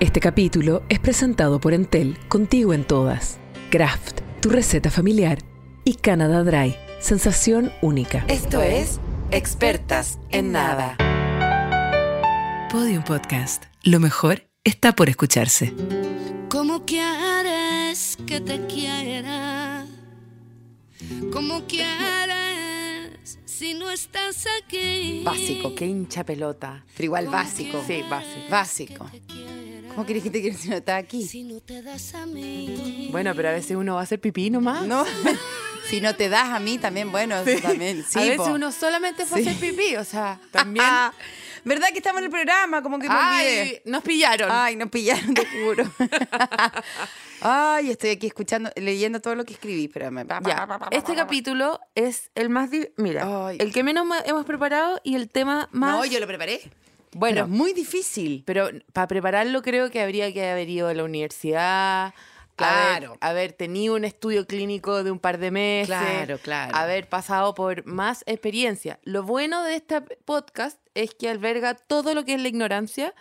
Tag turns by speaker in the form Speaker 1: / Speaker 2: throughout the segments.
Speaker 1: Este capítulo es presentado por Entel, contigo en todas. Kraft, tu receta familiar. Y Canada Dry, sensación única.
Speaker 2: Esto es Expertas en Nada.
Speaker 1: Podium Podcast. Lo mejor está por escucharse.
Speaker 3: ¿Cómo quieres que te quiera? ¿Cómo quieres si no estás aquí?
Speaker 2: Básico, qué hincha pelota.
Speaker 4: Pero igual básico.
Speaker 2: Sí, básico.
Speaker 4: Básico. ¿Cómo querés que te quiera si no estás aquí?
Speaker 3: Si no te das a mí.
Speaker 2: Bueno, pero a veces uno va a hacer pipí nomás.
Speaker 4: No. si no te das a mí también, bueno, eso también. Sí,
Speaker 2: a veces
Speaker 4: po.
Speaker 2: uno solamente fue a hacer pipí, o sea, también.
Speaker 4: ¿Verdad que estamos en el programa? Como que me olvidé.
Speaker 2: Ay, nos pillaron.
Speaker 4: Ay, nos pillaron, te juro. Ay, estoy aquí escuchando, leyendo todo lo que escribí. Espérame.
Speaker 2: Ya, este capítulo es el más. Mira,
Speaker 4: Ay.
Speaker 2: el que menos hemos preparado y el tema más.
Speaker 4: No, yo lo preparé.
Speaker 2: Bueno,
Speaker 4: Pero es muy difícil.
Speaker 2: Pero para prepararlo creo que habría que haber ido a la universidad.
Speaker 4: Claro.
Speaker 2: Haber, haber tenido un estudio clínico de un par de meses.
Speaker 4: Claro, claro.
Speaker 2: Haber pasado por más experiencia. Lo bueno de este podcast es que alberga todo lo que es la ignorancia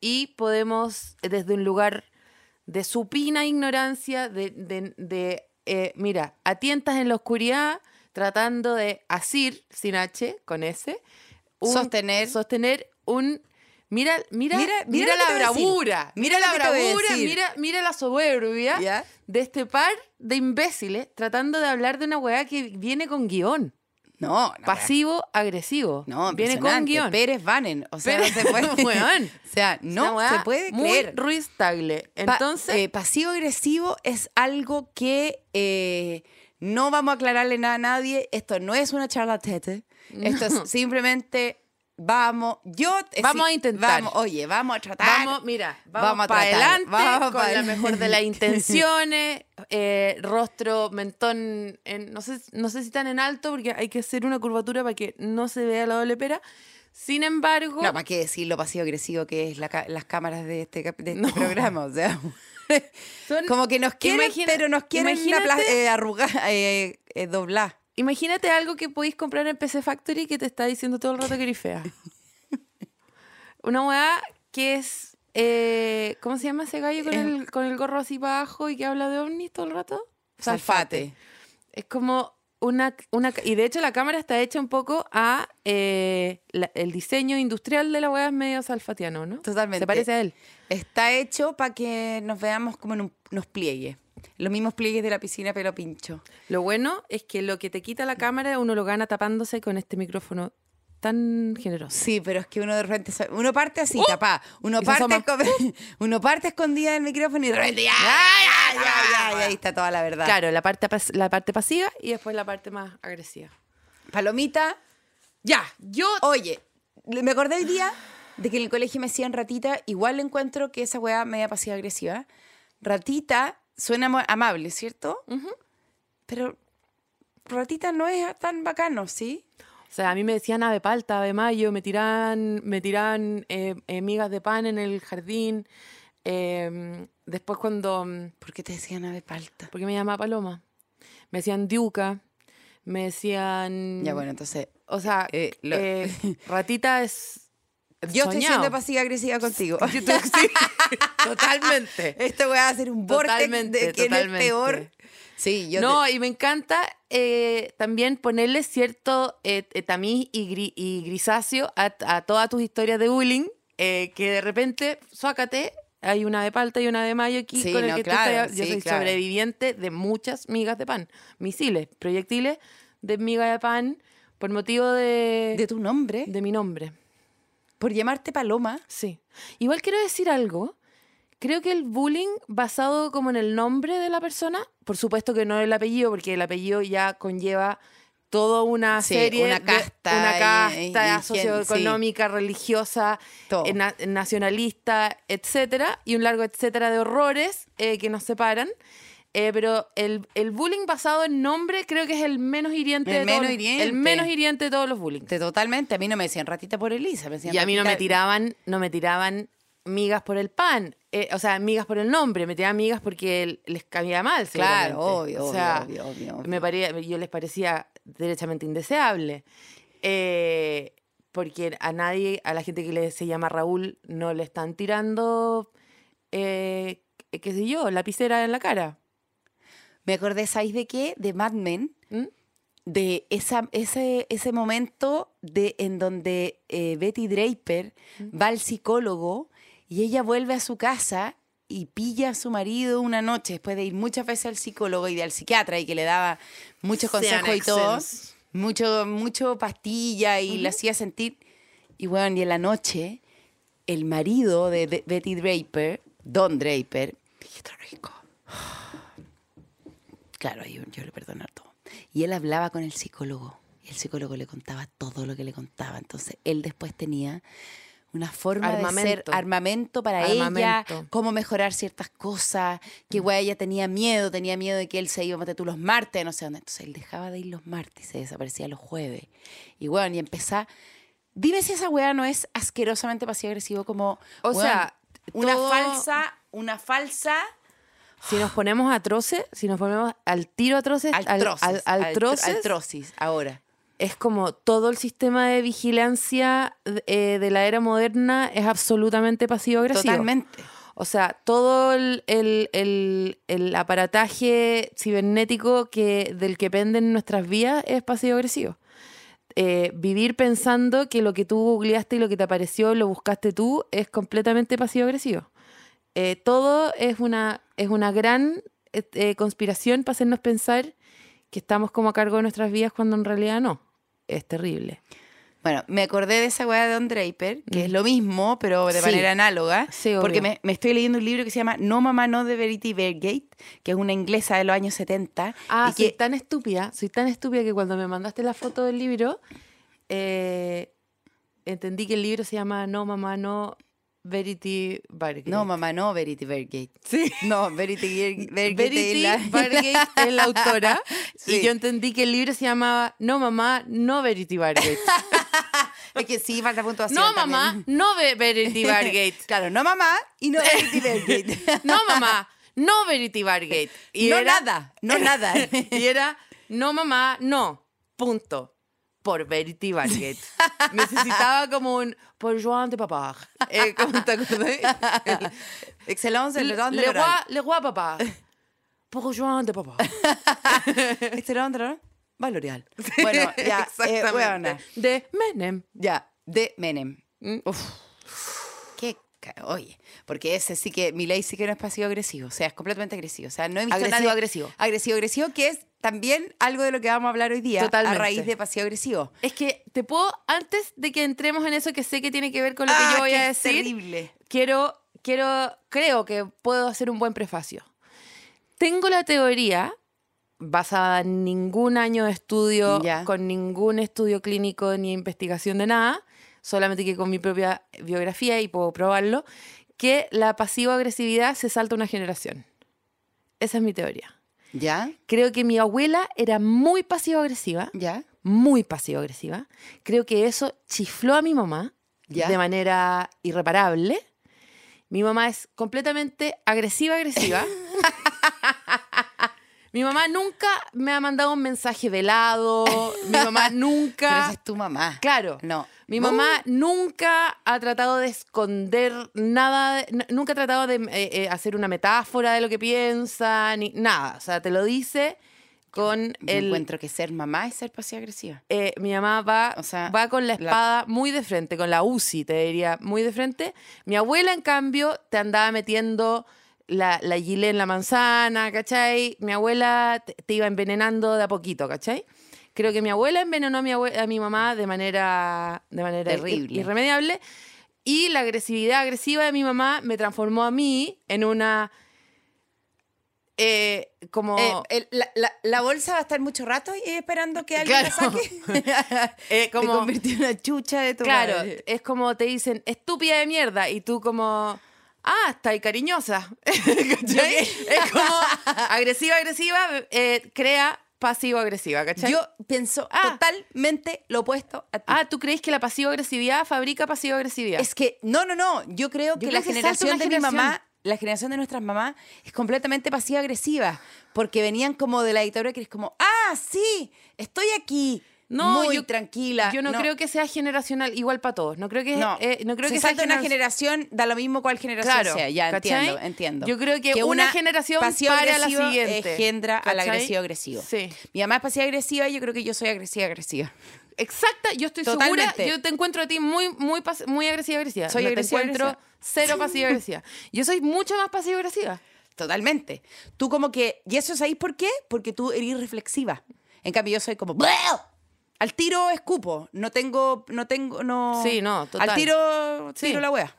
Speaker 2: y podemos, desde un lugar de supina ignorancia, de, de- de, eh, mira, a tientas en la oscuridad, tratando de asir, sin H, con S, un-
Speaker 4: Sostener.
Speaker 2: sostener un mira mira
Speaker 4: Mira-
Speaker 2: mira, la bravura
Speaker 4: Mira
Speaker 2: la bravura mira mira la soberbia
Speaker 4: ¿Ya?
Speaker 2: de este par de imbéciles tratando de hablar de una weá que viene con guion
Speaker 4: No, no.
Speaker 2: pasivo agresivo
Speaker 4: No,
Speaker 2: viene con guion
Speaker 4: Pérez Vanen. O sea,
Speaker 2: Pérez-
Speaker 4: no se puede.
Speaker 2: Weón.
Speaker 4: O sea, no se puede
Speaker 2: muy
Speaker 4: creer.
Speaker 2: Ruiz Tagle
Speaker 4: Pa-
Speaker 2: entonces
Speaker 4: eh, pasivo-agresivo es algo que eh, no vamos a aclararle nada a nadie. Esto no es una charla tete. Esto es simplemente vamos. Yo eh,
Speaker 2: Vamos
Speaker 4: sí,
Speaker 2: a intentar.
Speaker 4: Vamos, oye, vamos a tratar.
Speaker 2: Vamos, mira, vamos,
Speaker 4: Vamos
Speaker 2: para adelante
Speaker 4: vamos
Speaker 2: con
Speaker 4: pa'
Speaker 2: la mejor de las intenciones, eh, rostro, mentón, en- no, sé, no sé si tan en alto porque hay que hacer una curvatura para que no se vea la doble pera. Sin embargo,
Speaker 4: No, ¿para qué decir lo pasivo-agresivo que es la las cámaras de este, de este
Speaker 2: No.
Speaker 4: programa? O sea,
Speaker 2: son-
Speaker 4: como que nos quieren,
Speaker 2: Imagina-
Speaker 4: pero nos quieren eh, arrugar, eh, eh, doblar.
Speaker 2: Imagínate algo que podéis comprar en PC Factory que te está diciendo todo el rato que eres fea. Una weá que es, eh, ¿cómo se llama ese gallo con el, con el gorro así para abajo y que habla de ovnis todo el rato?
Speaker 4: Salfate.
Speaker 2: Es como una, una... Y de hecho la cámara está hecha un poco a... eh, la- el diseño industrial de la weá es medio salfatiano, ¿no?
Speaker 4: Totalmente.
Speaker 2: Se parece a él.
Speaker 4: Está hecho para que nos veamos como en un- unos pliegues. Los mismos pliegues de la piscina pelo pincho.
Speaker 2: Lo bueno es que lo que te quita la cámara uno lo gana tapándose con este micrófono tan generoso.
Speaker 4: Sí, pero es que uno de repente uno parte así, tapá. Uno parte, uno parte escondida del micrófono y de repente ya, ya, ya, ya, ahí está toda la verdad.
Speaker 2: Claro, la parte, la parte pasiva y después la parte más agresiva.
Speaker 4: Palomita,
Speaker 2: Ya, yo...
Speaker 4: oye, me acordé hoy día de que en el colegio me decían ratita, igual encuentro que esa weá media pasiva agresiva. Ratita suena amable, ¿cierto?
Speaker 2: Ujú.
Speaker 4: Pero ratita no es tan bacano, ¿sí?
Speaker 2: O sea, a mí me decían ave palta, ave mayo, me tiran, me tiran eh, eh, migas de pan en el jardín. eh, después cuando... mm,
Speaker 4: ¿Por qué te decían ave palta?
Speaker 2: porque me llamaba Paloma. Me decían diuca, me decían...
Speaker 4: Ya bueno, entonces
Speaker 2: O sea,
Speaker 4: Eh, lo-
Speaker 2: eh, ratita es...
Speaker 4: Yo estoy siendo pasiva agresiva contigo.
Speaker 2: Sí, totalmente.
Speaker 4: Esto voy a hacer un
Speaker 2: Totalmente,
Speaker 4: de quién es peor. Sí, yo
Speaker 2: no,
Speaker 4: te-
Speaker 2: y me encanta eh, también ponerle cierto eh, eh, tamiz y, gri- y grisáceo a, a todas tus historias de bullying, eh, que de repente, suácate, hay una de palta y una de mayo aquí
Speaker 4: Sí,
Speaker 2: con el
Speaker 4: no,
Speaker 2: que tú
Speaker 4: claro,
Speaker 2: estás- Yo
Speaker 4: sí,
Speaker 2: soy
Speaker 4: claro.
Speaker 2: sobreviviente de muchas migas de pan, misiles, proyectiles de miga de pan por motivo de,
Speaker 4: de tu nombre,
Speaker 2: de mi nombre.
Speaker 4: Por llamarte Paloma.
Speaker 2: Sí. Igual quiero decir algo. Creo que el bullying basado como en el nombre de la persona, por supuesto que no el apellido, porque el apellido ya conlleva toda una
Speaker 4: Sí,
Speaker 2: serie
Speaker 4: una
Speaker 2: de-
Speaker 4: casta
Speaker 2: una
Speaker 4: y-
Speaker 2: casta
Speaker 4: y- y
Speaker 2: socioeconómica, religiosa,
Speaker 4: Todo.
Speaker 2: eh, na- nacionalista, etcétera, y un largo etcétera de horrores eh, que nos separan. Eh, pero el, el bullying basado en nombre creo que es el menos hiriente
Speaker 4: El
Speaker 2: de
Speaker 4: menos hiriente.
Speaker 2: el menos hiriente de todos los bullying.
Speaker 4: Te- totalmente. A mí no me decían ratita por Elisa. Me decían
Speaker 2: Y a mí no me tiraban, no me tiraban migas por el pan, eh, o sea, migas por el nombre, me tiraban migas porque el- les caía mal,
Speaker 4: Claro, obvio,
Speaker 2: o sea,
Speaker 4: obvio, obvio, obvio.
Speaker 2: Me parecía, yo les parecía derechamente indeseable. Eh, porque a nadie, a la gente que le, se llama Raúl, no le están tirando eh, qué sé yo, lapicera en la cara.
Speaker 4: Me acordé, ¿sabéis de qué? De Mad Men.
Speaker 2: ¿Mm?
Speaker 4: de esa, ese, ese momento de, en donde eh, Betty Draper va al psicólogo y ella vuelve a su casa y pilla a su marido una noche después de ir muchas veces al psicólogo y al psiquiatra y que le daba muchos consejos y todo, mucho, mucho pastilla y le hacía sentir. Y bueno, y en la noche, el marido de, de Betty Draper, Don Draper, viejito rico. Claro, yo, yo le perdonar todo. Y él hablaba con el psicólogo. Y el psicólogo le contaba todo lo que le contaba. Entonces, él después tenía una forma de ser
Speaker 2: Armamento.
Speaker 4: armamento para ella,
Speaker 2: Armamento.
Speaker 4: cómo mejorar ciertas cosas, que güey, ella tenía miedo, tenía miedo de que él se iba a meter tú los martes, no sé dónde. Entonces él dejaba de ir los martes, se desaparecía los jueves. Y bueno, y empezaba. Dime si esa weá no es asquerosamente pasivo-agresivo como.
Speaker 2: O
Speaker 4: weón,
Speaker 2: sea,
Speaker 4: una
Speaker 2: todo-
Speaker 4: falsa, una falsa.
Speaker 2: Si nos ponemos atroces, si nos ponemos al tiro atroces, al, al- al
Speaker 4: altro-
Speaker 2: troces,
Speaker 4: ahora.
Speaker 2: es como todo el sistema de vigilancia eh, de la era moderna es absolutamente pasivo-agresivo.
Speaker 4: Totalmente.
Speaker 2: O sea, todo el, el- el- el aparataje cibernético que, del que penden nuestras vías es pasivo-agresivo. Eh, vivir pensando que lo que tú googleaste y lo que te apareció lo buscaste tú es completamente pasivo-agresivo. Eh, todo es una, es una gran eh, eh, conspiración para hacernos pensar que estamos como a cargo de nuestras vidas cuando en realidad no. Es terrible.
Speaker 4: Bueno, me acordé de esa weá de Don Draper, que es lo mismo, pero de.
Speaker 2: Sí.
Speaker 4: manera análoga.
Speaker 2: Sí,
Speaker 4: porque me, me estoy leyendo un libro que se llama No Mamá No de Verity Vergate, que es una inglesa de los años 70.
Speaker 2: Ah,
Speaker 4: y
Speaker 2: soy
Speaker 4: que,
Speaker 2: tan estúpida, soy tan estúpida que cuando me mandaste la foto del libro, eh, entendí que el libro se llama No, mamá, no, Verity Bargate.
Speaker 4: no, mamá, no Verity Vergate.
Speaker 2: Sí.
Speaker 4: No, Verity Ver- Vergate
Speaker 2: Verity Bargate es la autora
Speaker 4: Sí.
Speaker 2: y yo entendí que el libro se llamaba No, mamá, no Verity Bargate.
Speaker 4: Es que sí, falta puntuación.
Speaker 2: no, mamá, no Ve- Verity Bargate.
Speaker 4: claro, no mamá y no Verity Vergate.
Speaker 2: No, mamá, no Verity Bargate. Y
Speaker 4: no
Speaker 2: era-
Speaker 4: nada, no nada.
Speaker 2: y era, no mamá, no, punto. Por Verity Bargate. Necesitaba como un, por Joan de Papá. Eh, ¿Cómo te acordás?
Speaker 4: Excellence, le de
Speaker 2: Le roi, le roi Papá. Por Joan de Papá.
Speaker 4: Excellence de l'oral. Va L'Oreal. Bueno, ya, eh,
Speaker 2: Exactamente. de Menem.
Speaker 4: ya, de Menem.
Speaker 2: Mm.
Speaker 4: Uf. Oye, porque ese sí que, mi ley sí que no es pasivo-agresivo, o sea, es completamente agresivo. O sea, no he visto a nadie-
Speaker 2: Agresivo-agresivo.
Speaker 4: Agresivo-agresivo, que es también algo de lo que vamos a hablar hoy día,
Speaker 2: Totalmente.
Speaker 4: a raíz de pasivo-agresivo.
Speaker 2: Es que te puedo, antes de que entremos en eso que sé que tiene que ver con lo que
Speaker 4: Ah,
Speaker 2: yo voy a decir,
Speaker 4: terrible.
Speaker 2: quiero, quiero, creo que puedo hacer un buen prefacio. Tengo la teoría, basada en ningún año de estudio,
Speaker 4: Ya.
Speaker 2: con ningún estudio clínico ni investigación de nada, solamente que con mi propia biografía y puedo probarlo, que la pasivo-agresividad se salta una generación. Esa es mi teoría.
Speaker 4: ¿Ya?
Speaker 2: Creo que mi abuela era muy pasivo-agresiva
Speaker 4: ¿Ya?
Speaker 2: muy pasivo-agresiva. Creo que eso chifló a mi mamá
Speaker 4: Ya.
Speaker 2: de manera irreparable. Mi mamá es completamente agresiva-agresiva. mi mamá nunca me ha mandado un mensaje velado. Mi mamá
Speaker 4: Pero
Speaker 2: nunca...
Speaker 4: esa es tu mamá.
Speaker 2: Claro.
Speaker 4: No.
Speaker 2: Mi mamá nunca ha tratado de esconder nada, nunca ha tratado de eh, eh, hacer una metáfora de lo que piensa, ni nada. O sea, te lo dice con
Speaker 4: Yo
Speaker 2: el,
Speaker 4: encuentro que ser mamá es ser pasivo-agresiva.
Speaker 2: eh, mi mamá va,
Speaker 4: O sea,
Speaker 2: va con la
Speaker 4: la-
Speaker 2: espada muy de frente, con la UCI, te diría, muy de frente. Mi abuela, en cambio, te andaba metiendo la, la gilet en la manzana, ¿cachai? Mi abuela te, te iba envenenando de a poquito, ¿cachai? Creo que mi abuela envenenó a mi, a mi mamá de manera, de manera ir-
Speaker 4: Terrible.
Speaker 2: irremediable. Y la agresividad agresiva de mi mamá me transformó a mí en una... eh, como...
Speaker 4: Eh, el- la, la- la bolsa va a estar mucho rato y esperando que alguien la saque.
Speaker 2: eh,
Speaker 4: Te convirtió en una chucha de tu
Speaker 2: Claro,
Speaker 4: madre.
Speaker 2: es como te dicen, estúpida de mierda, y tú como, ah, está ahí cariñosa. ¿Cachai? es como agresiva, agresiva, eh, crea pasivo-agresiva, ¿cachai?
Speaker 4: Yo pienso
Speaker 2: Ah.
Speaker 4: totalmente lo opuesto a ti.
Speaker 2: ah, ¿tú crees que la pasivo-agresividad fabrica pasivo-agresividad?
Speaker 4: Es que, no, no, no. Yo creo que
Speaker 2: creo
Speaker 4: la
Speaker 2: que
Speaker 4: generación de mi mamá, la generación de nuestras mamás, es completamente pasiva-agresiva. Porque venían como de la dictadura que es como, ah, sí, estoy aquí.
Speaker 2: No,
Speaker 4: muy
Speaker 2: yo-
Speaker 4: tranquila.
Speaker 2: Yo no, creo que sea generacional igual para todos. No creo que,
Speaker 4: No,
Speaker 2: eh, no creo
Speaker 4: se
Speaker 2: que sea
Speaker 4: salta una
Speaker 2: genera-
Speaker 4: generación, da lo mismo cuál generación
Speaker 2: Claro,
Speaker 4: sea. Ya
Speaker 2: ¿cachai?
Speaker 4: entiendo, entiendo.
Speaker 2: Yo creo que una generación
Speaker 4: pasivo
Speaker 2: pare a la siguiente,
Speaker 4: engendra al agresivo agresivo.
Speaker 2: Sí.
Speaker 4: Mi mamá es pasiva agresiva y yo creo que yo soy agresiva agresiva.
Speaker 2: Exacta, yo estoy
Speaker 4: Totalmente.
Speaker 2: segura, yo te encuentro a ti muy, muy, muy agresiva agresiva.
Speaker 4: Soy
Speaker 2: no
Speaker 4: agresiva
Speaker 2: te encuentro
Speaker 4: agresiva.
Speaker 2: cero pasiva agresiva. Yo soy mucho más pasiva agresiva.
Speaker 4: Totalmente. Tú como que, ¿y eso sabéis por qué? Porque tú eres reflexiva. En cambio yo soy como. Al tiro escupo, no tengo no tengo no
Speaker 2: Sí, no, total.
Speaker 4: Al tiro
Speaker 2: Sí.
Speaker 4: tiro la wea.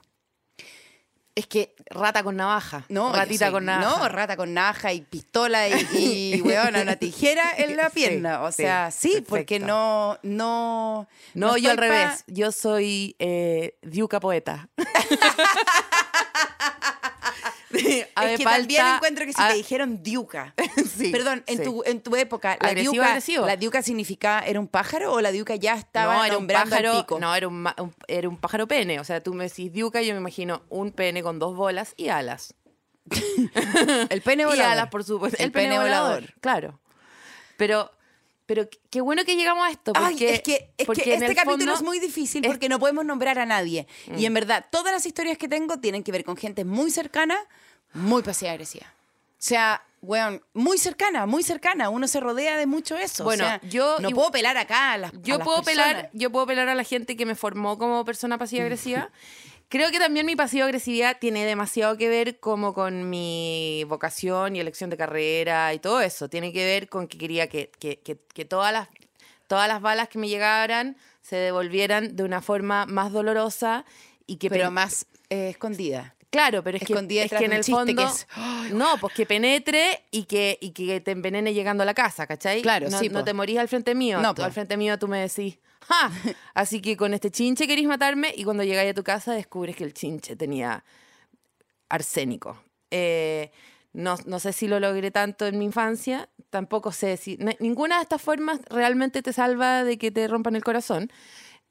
Speaker 2: Es que rata con navaja.
Speaker 4: No,
Speaker 2: ratita
Speaker 4: soy-
Speaker 2: con navaja.
Speaker 4: No, rata con navaja y pistola y, y weona, una tijera en la
Speaker 2: Sí,
Speaker 4: pierna. o sea, sí, porque no, no.
Speaker 2: No, yo al
Speaker 4: pa-
Speaker 2: revés. Yo soy eh, diuca poeta.
Speaker 4: Es que
Speaker 2: falta-
Speaker 4: también encuentro que si
Speaker 2: a-
Speaker 4: te dijeron diuca.
Speaker 2: Sí,
Speaker 4: Perdón, en,
Speaker 2: sí.
Speaker 4: tu, en tu época, la
Speaker 2: Agresivo,
Speaker 4: diuca,
Speaker 2: agresivo.
Speaker 4: ¿la diuca significaba, era un pájaro o la diuca ya estaba
Speaker 2: no, era un
Speaker 4: al
Speaker 2: pájaro,
Speaker 4: pico?
Speaker 2: no, era un, un- era un pájaro pene. O sea, tú me decís diuca, yo me imagino un pene con dos bolas y alas.
Speaker 4: El pene
Speaker 2: Y
Speaker 4: volador.
Speaker 2: alas, por supuesto.
Speaker 4: El, pene, volador.
Speaker 2: Claro. Pero, pero qué bueno que llegamos a esto.
Speaker 4: Ay,
Speaker 2: Porque,
Speaker 4: es que, es
Speaker 2: porque
Speaker 4: que este
Speaker 2: el
Speaker 4: capítulo
Speaker 2: fondo-
Speaker 4: es muy difícil
Speaker 2: es-
Speaker 4: porque no podemos nombrar a nadie. Y
Speaker 2: Mm.
Speaker 4: en verdad, todas las historias que tengo tienen que ver con gente muy cercana, muy pasiva agresiva. O sea, weón, muy cercana, muy cercana. Uno se rodea de mucho eso.
Speaker 2: Bueno,
Speaker 4: o sea,
Speaker 2: yo
Speaker 4: no puedo pelar acá a las a
Speaker 2: Yo
Speaker 4: las
Speaker 2: puedo
Speaker 4: personas.
Speaker 2: pelar, yo puedo pelar a la gente que me formó como persona pasiva agresiva. Creo que también mi pasiva agresividad tiene demasiado que ver como con mi vocación y elección de carrera y todo eso. Tiene que ver con que quería que, que- que- que todas las todas las balas que me llegaran se devolvieran de una forma más dolorosa y que
Speaker 4: Pero más eh, escondida.
Speaker 2: Claro, pero es que, es que en el
Speaker 4: que
Speaker 2: fondo.
Speaker 4: es, "Ay,
Speaker 2: no, pues que penetre y que, y que te envenene llegando a la casa, ¿cachai?
Speaker 4: Claro,
Speaker 2: no,
Speaker 4: sí,
Speaker 2: No
Speaker 4: po.
Speaker 2: te morís al frente mío.
Speaker 4: No,
Speaker 2: Tú
Speaker 4: po.
Speaker 2: al frente mío tú me decís, ¡ja! Así que con este chinche querís matarme y cuando llegáis a tu casa descubres que el chinche tenía arsénico. Eh, no, no sé si lo logré tanto en mi infancia, tampoco sé si... ninguna de estas formas realmente te salva de que te rompan el corazón.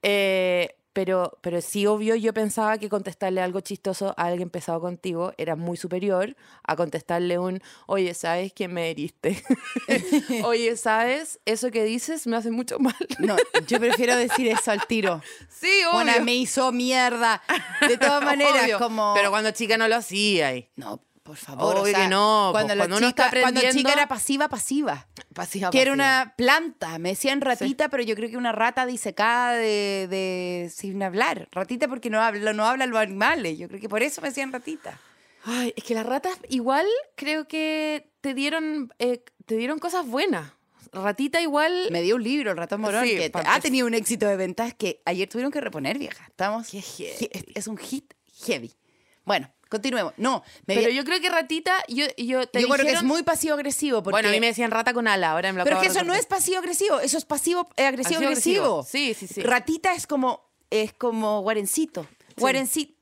Speaker 2: Eh, pero, pero sí, obvio, yo pensaba que contestarle algo chistoso a alguien pesado contigo era muy superior a contestarle un, oye, ¿sabes quién me heriste? oye, ¿sabes? Eso que dices me hace mucho mal.
Speaker 4: No, yo prefiero decir eso al tiro.
Speaker 2: sí, obvio.
Speaker 4: Bueno, me hizo mierda. De todas maneras,
Speaker 2: Obvio.
Speaker 4: como.
Speaker 2: Pero cuando chica no lo hacía. y-
Speaker 4: No, por favor.
Speaker 2: Obvio que no,
Speaker 4: Cuando,
Speaker 2: pues,
Speaker 4: la
Speaker 2: cuando uno
Speaker 4: chica,
Speaker 2: está
Speaker 4: cuando chica
Speaker 2: aprendiendo-
Speaker 4: era pasiva, pasiva.
Speaker 2: Pasiva,
Speaker 4: Que era una planta. Me decían ratita, pero yo creo que una rata disecada de, de- sin hablar. Ratita porque no habla, no hablan los animales. Yo creo que por eso me decían ratita.
Speaker 2: Ay, es que las ratas igual creo que te dieron, eh, te dieron cosas buenas. Ratita igual...
Speaker 4: Me dio un libro, el ratón morón,
Speaker 2: Sí,
Speaker 4: que ha tenido un éxito de ventas que ayer tuvieron que reponer, vieja. Estamos.
Speaker 2: Qué heavy.
Speaker 4: es un hit heavy. Bueno, continuemos. No, me
Speaker 2: Pero
Speaker 4: vi-
Speaker 2: yo creo que ratita, yo, yo te
Speaker 4: yo creo que es muy pasivo-agresivo. Porque...
Speaker 2: Bueno, a mí me decían rata con ala, ahora me lo
Speaker 4: Pero es que eso no es pasivo-agresivo, eso es pasivo-agresivo-agresivo.
Speaker 2: Pasivo-agresivo. Sí, sí, sí.
Speaker 4: Ratita es como, es como guarencito. Guarencito.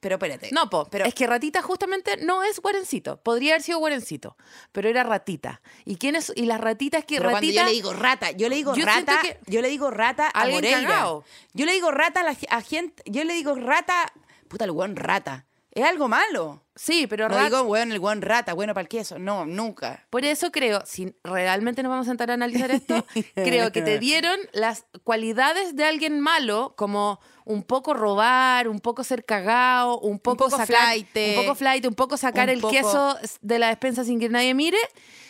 Speaker 4: Pero espérate.
Speaker 2: No, po,
Speaker 4: Pero-
Speaker 2: es que ratita justamente no es guarencito. Podría haber sido guarencito, pero era ratita. ¿Y quién es? Y las ratitas que
Speaker 4: Pero cuando
Speaker 2: ratita
Speaker 4: yo le digo rata, yo le digo
Speaker 2: Yo
Speaker 4: rata,
Speaker 2: que-
Speaker 4: yo le digo rata a
Speaker 2: Alguien
Speaker 4: Moreira.
Speaker 2: cagao.
Speaker 4: Yo le digo rata a la a gente, yo le digo rata, puta el weón rata. Es algo malo.
Speaker 2: Sí, pero
Speaker 4: No
Speaker 2: rat-
Speaker 4: digo weón el weón rata, bueno para el queso, no, nunca.
Speaker 2: Por eso creo, si realmente nos vamos a sentar a analizar esto, creo que te dieron las cualidades de alguien malo, como un poco robar, un poco ser cagado, un poco,
Speaker 4: poco
Speaker 2: sacar, un poco flight, un poco sacar
Speaker 4: un
Speaker 2: el
Speaker 4: poco-
Speaker 2: queso de la despensa sin que nadie mire.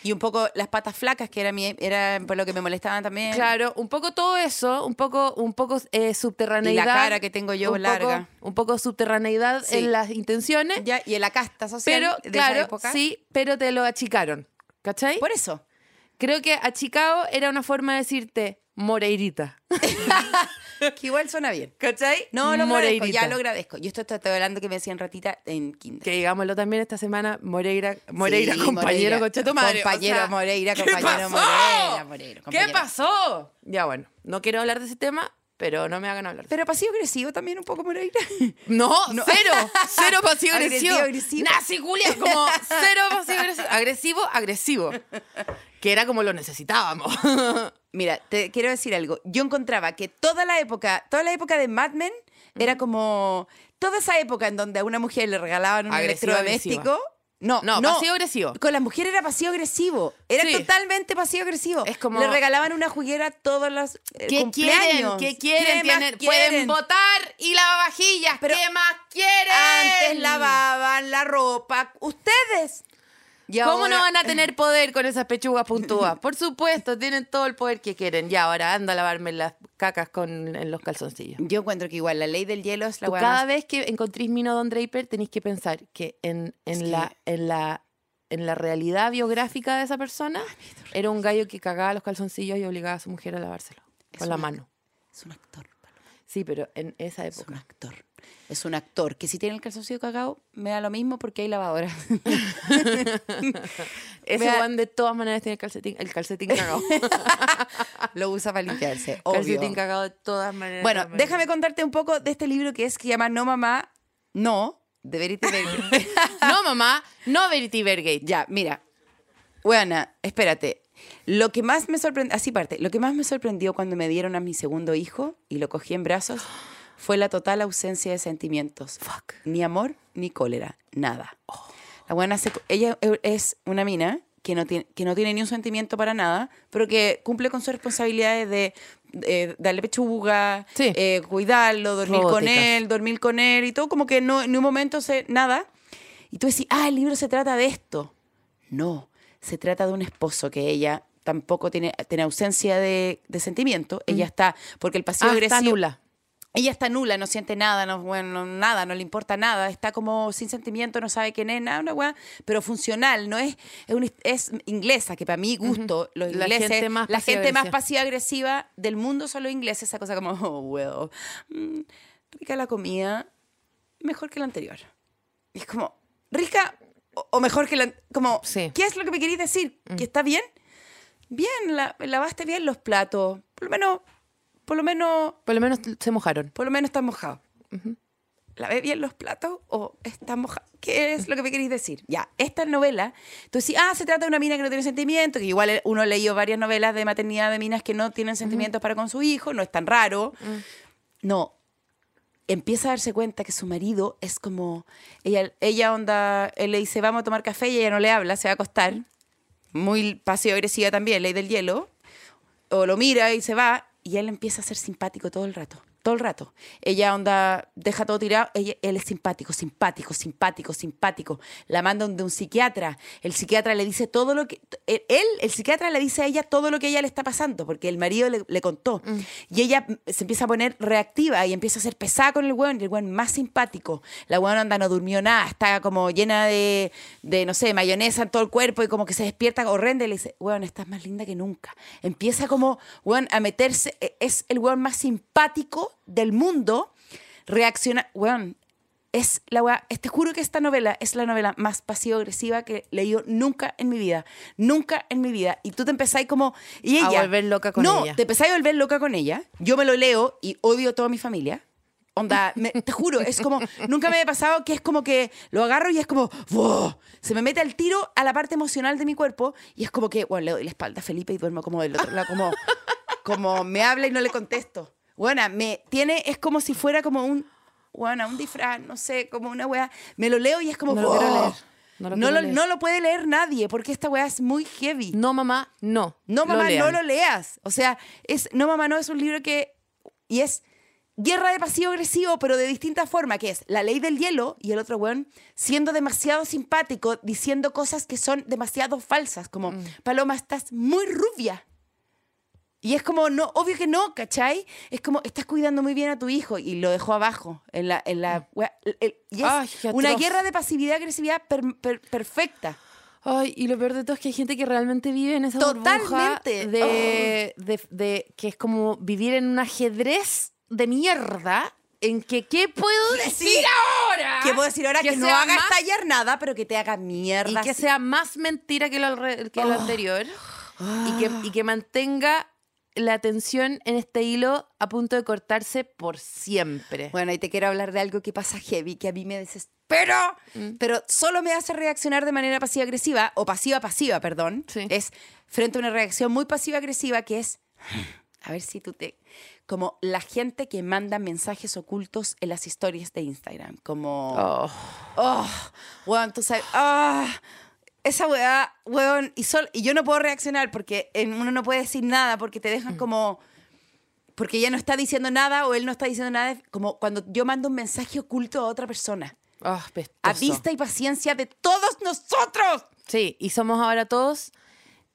Speaker 4: Y un poco las patas flacas, que era, mi, era por lo que me molestaban también.
Speaker 2: Claro, un poco todo eso, un poco, un poco eh, subterraneidad.
Speaker 4: Y la cara que tengo yo
Speaker 2: un
Speaker 4: larga.
Speaker 2: Poco, un poco subterraneidad
Speaker 4: Sí.
Speaker 2: en las intenciones.
Speaker 4: Ya, y en la casta social
Speaker 2: pero,
Speaker 4: de esa
Speaker 2: claro,
Speaker 4: época.
Speaker 2: sí, pero te lo achicaron. ¿Cachai?
Speaker 4: Por eso.
Speaker 2: Creo que achicado era una forma de decirte Moreirita.
Speaker 4: Que igual suena bien.
Speaker 2: ¿Cachai?
Speaker 4: No, lo agradezco,
Speaker 2: Moreirita.
Speaker 4: ya lo agradezco. Yo esto estoy hablando que me decían ratita en kinder.
Speaker 2: Que digámoslo también esta semana, Moreira, Moreira
Speaker 4: Sí,
Speaker 2: compañero,
Speaker 4: Moreira.
Speaker 2: madre.
Speaker 4: Compañero
Speaker 2: o sea,
Speaker 4: Moreira,
Speaker 2: ¿qué
Speaker 4: compañero
Speaker 2: pasó?
Speaker 4: Moreira, Moreira,
Speaker 2: ¿Qué
Speaker 4: compañero.
Speaker 2: pasó? Ya bueno, no quiero hablar de ese tema, pero no me hagan hablar.
Speaker 4: Pero pasivo agresivo también un poco Moreira.
Speaker 2: No,
Speaker 4: No.
Speaker 2: cero, cero pasivo agresivo.
Speaker 4: Agresivo.
Speaker 2: Nazi Julia, como cero pasivo agresivo. Agresivo, agresivo. Que era como lo necesitábamos.
Speaker 4: Mira, te quiero decir algo. Yo encontraba que toda la época, toda la época de Mad Men era como toda esa época en donde a una mujer le regalaban un
Speaker 2: Agresiva,
Speaker 4: electrodoméstico. No,
Speaker 2: No,
Speaker 4: no.
Speaker 2: pasivo-agresivo.
Speaker 4: Con las mujeres era pasivo-agresivo. Era
Speaker 2: Sí.
Speaker 4: totalmente pasivo-agresivo.
Speaker 2: Es como-
Speaker 4: Le regalaban una juguera todos los eh,
Speaker 2: ¿Qué quieren?
Speaker 4: cumpleaños.
Speaker 2: ¿Qué quieren?
Speaker 4: ¿Qué más
Speaker 2: Tienen-
Speaker 4: quieren?
Speaker 2: Pueden votar y lavavajillas.
Speaker 4: Pero
Speaker 2: ¿Qué más quieren?
Speaker 4: Antes lavaban la ropa. Ustedes. Y
Speaker 2: ¿Cómo
Speaker 4: ahora-
Speaker 2: no van a tener poder con esas pechugas puntúas? Por supuesto, tienen todo el poder que quieren. Ya, ahora anda a lavarme las cacas con, en los calzoncillos.
Speaker 4: Yo encuentro que igual la ley del hielo es la
Speaker 2: Tú cada
Speaker 4: más-
Speaker 2: vez que encontrís Mino Don Draper tenéis que pensar que en, en la, en, la, en la realidad biográfica de esa persona era un gallo que cagaba los calzoncillos y obligaba a su mujer a lavárselo
Speaker 4: Es
Speaker 2: con la mano.
Speaker 4: Es un actor. Paloma,
Speaker 2: Sí, pero en esa
Speaker 4: Es un
Speaker 2: época.
Speaker 4: actor. Es un actor que si tiene el calzoncillo cagado me da lo mismo porque hay lavadora.
Speaker 2: Ese Juan de todas maneras tiene el calcetín, el calcetín cagado.
Speaker 4: Lo usa para limpiarse. Obvio.
Speaker 2: calcetín cagado de todas maneras.
Speaker 4: Bueno,
Speaker 2: maneras.
Speaker 4: déjame contarte un poco de este libro que es que se llama No Mamá, No, de Verity Berger.
Speaker 2: No, mamá, no Verity Bergate.
Speaker 4: ya, mira. Buena, espérate. Lo que más me sorprendió, así parte, lo que más me sorprendió cuando me dieron a mi segundo hijo y lo cogí en brazos fue la total ausencia de sentimientos.
Speaker 2: Fuck.
Speaker 4: Ni amor, ni cólera, nada. La buena se- ella es una mina que no, tiene, que no tiene ni un sentimiento para nada, pero que cumple con sus responsabilidades de eh, darle pechuga,
Speaker 2: Sí.
Speaker 4: eh, cuidarlo, dormir con él, dormir con él y todo, como que no, en un momento se, nada. Y tú decís, ah, el libro se trata de esto. No, se trata de un esposo que ella tampoco tiene, tiene ausencia de, de sentimiento. Ella está, porque el pasivo
Speaker 2: Ah,
Speaker 4: agresivo...
Speaker 2: está nula.
Speaker 4: Ella está nula, no siente nada, no, bueno, no- nada, no le importa nada, está como sin sentimiento, no sabe quién es, nada, una weá, pero funcional, no es, es, un- es inglesa, que para mi gusto, los
Speaker 2: La
Speaker 4: ingleses,
Speaker 2: gente más
Speaker 4: la gente más
Speaker 2: pasiva-agresiva.
Speaker 4: pasiva-agresiva del mundo son los ingleses, esa cosa como, oh, well, mm, rica la comida, mejor que la anterior. Y es como, rica o, o mejor que la, como,
Speaker 2: Sí.
Speaker 4: ¿qué es lo que me queréis decir? ¿Que está bien? Bien, la, lavaste bien los platos, por lo menos, por lo menos
Speaker 2: Por lo menos se mojaron.
Speaker 4: por lo menos está mojado. ¿Lavé bien los platos o está mojado? ¿Qué es lo que me queréis decir? Ya, esta novela, tú decís, ah, se trata de una mina que no tiene sentimientos, que igual uno ha leído varias novelas de maternidad de minas que no tienen sentimientos para con su hijo, no es tan raro. No, empieza a darse cuenta que su marido es como, ella, ella onda, él le dice, vamos a tomar café y ella no le habla, se va a acostar. Muy pasivo-agresiva también, ley del hielo. O lo mira y se va y él empieza a ser simpático todo el rato. Todo el rato. Ella onda, deja todo tirado, ella- él es simpático, simpático, simpático, simpático. La manda de un psiquiatra. El psiquiatra le dice todo lo que... Él, el psiquiatra le dice a ella todo lo que a ella le está pasando, porque el marido le, le contó. Y ella mm, se empieza a poner reactiva y empieza a ser pesada con el weón, y el weón más simpático. La weón anda, no durmió nada, está como llena de, de, no sé, mayonesa en todo el cuerpo y como que se despierta horrenda y le dice, weón, estás más linda que nunca. Empieza como, weón, a meterse, e- es el weón más simpático del mundo, reacciona, weón, es la weá, te juro que esta novela es la novela más pasivo-agresiva que he leído nunca en mi vida. Nunca en mi vida. Y tú te empezáis como. Y
Speaker 2: A
Speaker 4: ella.
Speaker 2: volver loca con
Speaker 4: no,
Speaker 2: ella.
Speaker 4: te empezáis a volver loca con ella. Yo me lo leo y odio a toda mi familia. Onda, me- te juro, es como. Nunca me había pasado que es como que lo agarro y es como. ¡wow! Se me mete al tiro a la parte emocional de mi cuerpo y es como que, bueno, le doy la espalda a Felipe y duermo como del otro lado, como, como me habla y no le contesto. Bueno, me tiene, es como si fuera como un, bueno, un disfraz, no sé, como una wea. Me lo leo y es como,
Speaker 2: No lo quiero
Speaker 4: ¡wow!
Speaker 2: leer. No lo
Speaker 4: No lo, no lo puede leer nadie porque esta wea es muy heavy.
Speaker 2: No, mamá, no.
Speaker 4: No, mamá, no lo leas. O sea, es No, mamá, no es un libro que. Y es guerra de pasivo-agresivo, pero de distinta forma, que es la ley del hielo y el otro weón siendo demasiado simpático, diciendo cosas que son demasiado falsas, como,
Speaker 2: Mm.
Speaker 4: Paloma, estás muy rubia. Y es como, no, obvio que no, ¿cachai? Es como, estás cuidando muy bien a tu hijo y lo dejó abajo. En la, en la, wea- el- el- y es
Speaker 2: Mm. Ay,
Speaker 4: una guerra de pasividad-agresividad per- per- perfecta.
Speaker 2: Ay, y lo peor de todo es que hay gente que realmente vive en esa burbuja
Speaker 4: Totalmente.
Speaker 2: de, de, de- que es como vivir en un ajedrez de mierda en que ¿qué puedo decir
Speaker 4: Sí.
Speaker 2: ahora?
Speaker 4: ¿Qué puedo decir ahora? Que, no
Speaker 2: sea
Speaker 4: haga
Speaker 2: más-
Speaker 4: estallar nada, pero que te haga mierda.
Speaker 2: y que
Speaker 4: así.
Speaker 2: sea más mentira que lo, que lo
Speaker 4: Oh.
Speaker 2: anterior y, que, y que mantenga la atención en este hilo a punto de cortarse por siempre.
Speaker 4: Bueno, y te quiero hablar de algo que pasa heavy, que a mí me desespera,
Speaker 2: Mm.
Speaker 4: pero solo me hace reaccionar de manera pasiva-agresiva, o pasiva-pasiva, perdón.
Speaker 2: Sí.
Speaker 4: Es frente a una reacción muy pasiva-agresiva que es A ver si tú te... Como la gente que manda mensajes ocultos en las historias de Instagram. Como...
Speaker 2: Oh.
Speaker 4: Oh, weón, tú sabes. Ah, esa weá, weón. Y, sol, y yo no puedo reaccionar porque uno no puede decir nada porque te
Speaker 2: Mm.
Speaker 4: dejan como. Porque ella no está diciendo nada o él no está diciendo nada. Como cuando yo mando un mensaje oculto a otra persona.
Speaker 2: Oh, pestoso.
Speaker 4: A vista y paciencia de todos nosotros.
Speaker 2: Sí, y somos ahora todos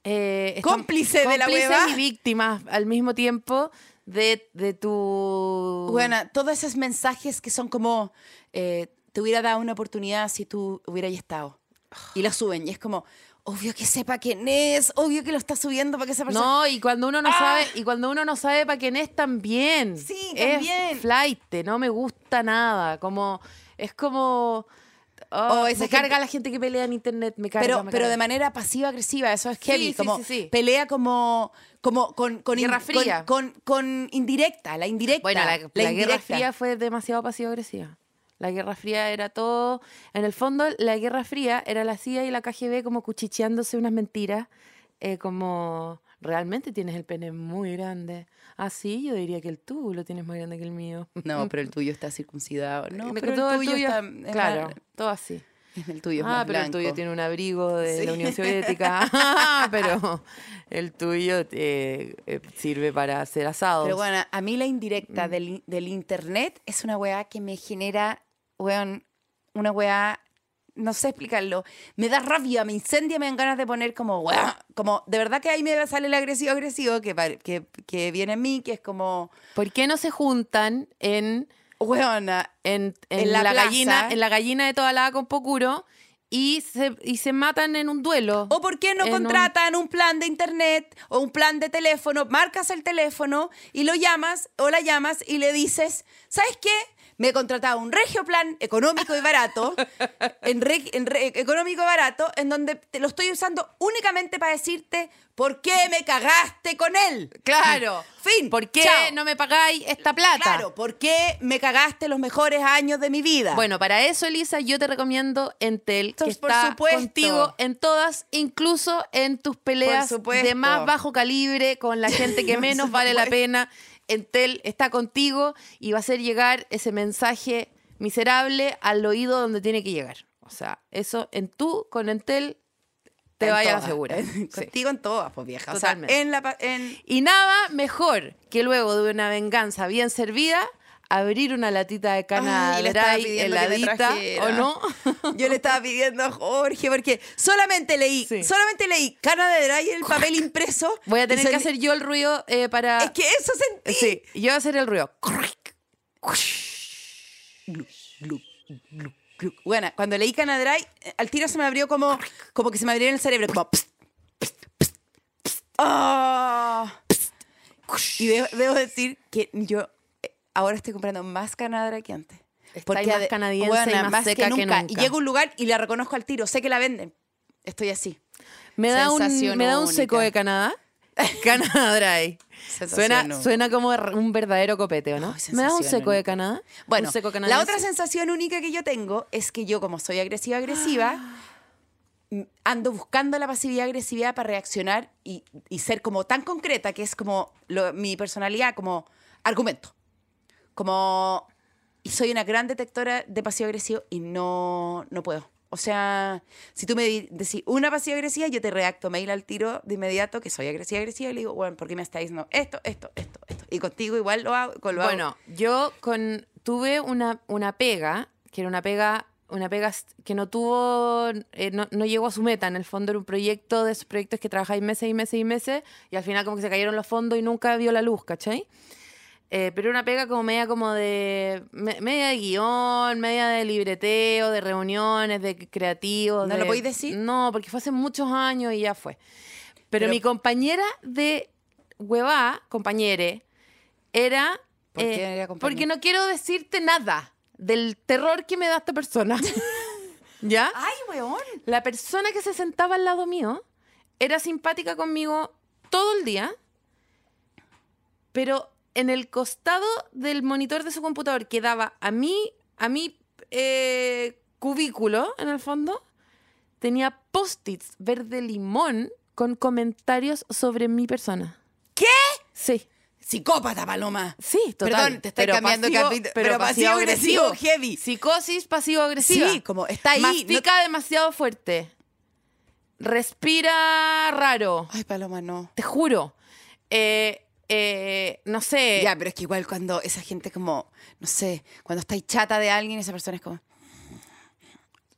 Speaker 2: eh,
Speaker 4: Cómplices de la hueva.
Speaker 2: y víctimas al mismo tiempo de, de tu...
Speaker 4: Bueno, todos esos mensajes que son como. eh, te hubiera dado una oportunidad si tú hubieras estado. Y lo suben. Y es como. Obvio que sepa quién es, obvio que lo está subiendo para que esa persona.
Speaker 2: No, y cuando uno no sabe, y cuando uno no sabe para quién es también.
Speaker 4: ¡Ah! Sí,
Speaker 2: Es
Speaker 4: también.
Speaker 2: flight, no me gusta nada. Como, es como. oh,
Speaker 4: O esa
Speaker 2: me carga
Speaker 4: gente-
Speaker 2: la gente que pelea en internet, me carga.
Speaker 4: pero,
Speaker 2: me
Speaker 4: pero
Speaker 2: carga.
Speaker 4: de manera pasiva-agresiva, eso es heavy.
Speaker 2: sí,
Speaker 4: como
Speaker 2: sí, sí.
Speaker 4: pelea como, como con, con,
Speaker 2: Guerra
Speaker 4: con-
Speaker 2: fría.
Speaker 4: Con, con indirecta, la indirecta.
Speaker 2: Bueno, la, la Guerra
Speaker 4: indirecta.
Speaker 2: Fría fue demasiado pasivo-agresiva. La Guerra Fría era todo... En el fondo, la Guerra Fría era la CIA y la KGB como cuchicheándose unas mentiras, eh, como... Realmente tienes el pene muy grande. Ah, sí, yo diría que el tuyo lo tienes más grande que el mío.
Speaker 4: No, pero el tuyo está circuncidado. No,
Speaker 2: Me
Speaker 4: pero el tuyo, está. es
Speaker 2: claro, todo así.
Speaker 4: el tuyo es
Speaker 2: ah,
Speaker 4: más
Speaker 2: pero el tuyo tiene un abrigo de
Speaker 4: Sí.
Speaker 2: la Unión Soviética. pero el tuyo eh, eh, sirve para hacer asados.
Speaker 4: Pero bueno, a mí la indirecta
Speaker 2: Mm.
Speaker 4: del, del internet es una weá que me genera, weón, una weá, no sé explicarlo. Me da rabia, me incendia, me dan ganas de poner como, weá, como, de verdad que ahí me sale el agresivo agresivo que, que, que viene en mí, que es como,
Speaker 2: ¿Por qué no se juntan en
Speaker 4: weona,
Speaker 2: en, en
Speaker 4: En
Speaker 2: la,
Speaker 4: la
Speaker 2: gallina, en la gallina de toda la con Pocuro y se, y se matan en un duelo.
Speaker 4: O por qué no
Speaker 2: En un-
Speaker 4: contratan un... plan de internet o un plan de teléfono, marcas el teléfono y lo llamas o la llamas y le dices, ¿sabes qué? Me he contratado un regio plan económico y barato, en, re- en re- económico y barato, en donde te lo estoy usando únicamente para decirte por qué me cagaste con él.
Speaker 2: Claro.
Speaker 4: Fin.
Speaker 2: ¿Por qué
Speaker 4: Chao.
Speaker 2: no me pagáis esta plata?
Speaker 4: Claro, ¿por qué me cagaste los mejores años de mi vida?
Speaker 2: Bueno, para eso, Elisa, yo te recomiendo Entel, que
Speaker 4: Entonces, por
Speaker 2: está
Speaker 4: supuesto.
Speaker 2: contigo en todas, incluso en tus peleas de más bajo calibre, con la gente que menos vale la pena. Entel está contigo y va a hacer llegar ese mensaje miserable al oído donde tiene que llegar. O sea, eso en tú, con Entel, te
Speaker 4: En
Speaker 2: vaya a la
Speaker 4: todas.
Speaker 2: segura. Sí.
Speaker 4: Contigo en todas, pues vieja. O
Speaker 2: Totalmente.
Speaker 4: sea, en la... En,
Speaker 2: Y nada mejor que luego de una venganza bien servida, abrir una latita de cana
Speaker 4: Ay,
Speaker 2: dry heladita. ¿o no?
Speaker 4: Yo le estaba pidiendo a Jorge porque solamente leí,
Speaker 2: Sí.
Speaker 4: solamente leí cana de Dry en el papel impreso.
Speaker 2: Voy a tener que hacer yo el ruido eh, para...
Speaker 4: Es que eso sentí.
Speaker 2: Sí, yo voy a hacer el ruido.
Speaker 4: Bueno, cuando leí Cana Dry, eh, al tiro se me abrió como, como que se me abrió en el cerebro, como. pst, pst, pst, pst. ¡Ah! Y debo, debo decir que yo ahora estoy comprando más Cana Dry que antes.
Speaker 2: Estáis más canadiense y
Speaker 4: Buena,
Speaker 2: más seca que
Speaker 4: nunca.
Speaker 2: nunca.
Speaker 4: Y llego a un lugar y la reconozco al tiro, sé que la venden. Estoy así.
Speaker 2: Me da, un, me da un seco de Canadá. Canadá Dry. Suena, como un verdadero copete, ¿o no?
Speaker 4: Ay,
Speaker 2: ¿Me da un seco de. Canadá?
Speaker 4: Bueno,
Speaker 2: Un seco
Speaker 4: la otra sensación única que yo tengo es que yo, como soy agresiva-agresiva, ando buscando la pasividad-agresividad para reaccionar y, y ser como tan concreta que es como lo- mi personalidad, como argumento. Como. Soy una gran detectora de pasivo-agresivo y no, no puedo. O sea, si tú me decís una pasiva-agresiva, yo te reacto mail al tiro de inmediato que soy agresiva-agresiva y le digo, bueno, ¿por qué me estáis diciendo esto, esto, esto, esto? Y contigo igual lo hago. Lo hago.
Speaker 2: Bueno, yo con tuve una, una pega, que era una pega, una pega que no tuvo, eh, no, no llegó a su meta. En el fondo era un proyecto de esos proyectos que trabajáis meses y meses y meses, y al final como que se cayeron los fondos y nunca vio la luz, ¿cachai? Eh, pero una pega como media como de me- media de guion, media de libreteo, de reuniones, de creativos.
Speaker 4: ¿No
Speaker 2: de-
Speaker 4: lo podéis decir?
Speaker 2: No, porque fue hace muchos años y ya fue. Pero,
Speaker 4: Pero-
Speaker 2: mi compañera de huevá, compañere, era...
Speaker 4: ¿Por qué
Speaker 2: eh,
Speaker 4: era
Speaker 2: porque no quiero decirte nada del terror que me da esta persona. ¿Ya?
Speaker 4: ¡Ay, weón!
Speaker 2: La persona que se sentaba al lado mío era simpática conmigo todo el día, pero en el costado del monitor de su computador que daba a mí, a mi eh, cubículo, en el fondo, tenía post-its verde limón con comentarios sobre mi persona.
Speaker 4: ¿Qué?
Speaker 2: Sí.
Speaker 4: psicópata, Paloma.
Speaker 2: Sí, total.
Speaker 4: Perdón, te estoy
Speaker 2: Pero
Speaker 4: cambiando de
Speaker 2: pasivo-
Speaker 4: capítulo.
Speaker 2: pero
Speaker 4: Pero, pasivo-agresivo,
Speaker 2: pasivo-agresivo.
Speaker 4: heavy.
Speaker 2: Psicosis pasivo-agresiva.
Speaker 4: Sí, como está ahí,
Speaker 2: Mastica demasiado fuerte. Respira raro.
Speaker 4: Ay, Paloma, no.
Speaker 2: Te juro. Eh, eh, no sé.
Speaker 4: Ya, pero es que igual cuando esa gente como, no sé, cuando estáis chata de alguien, esa persona es como...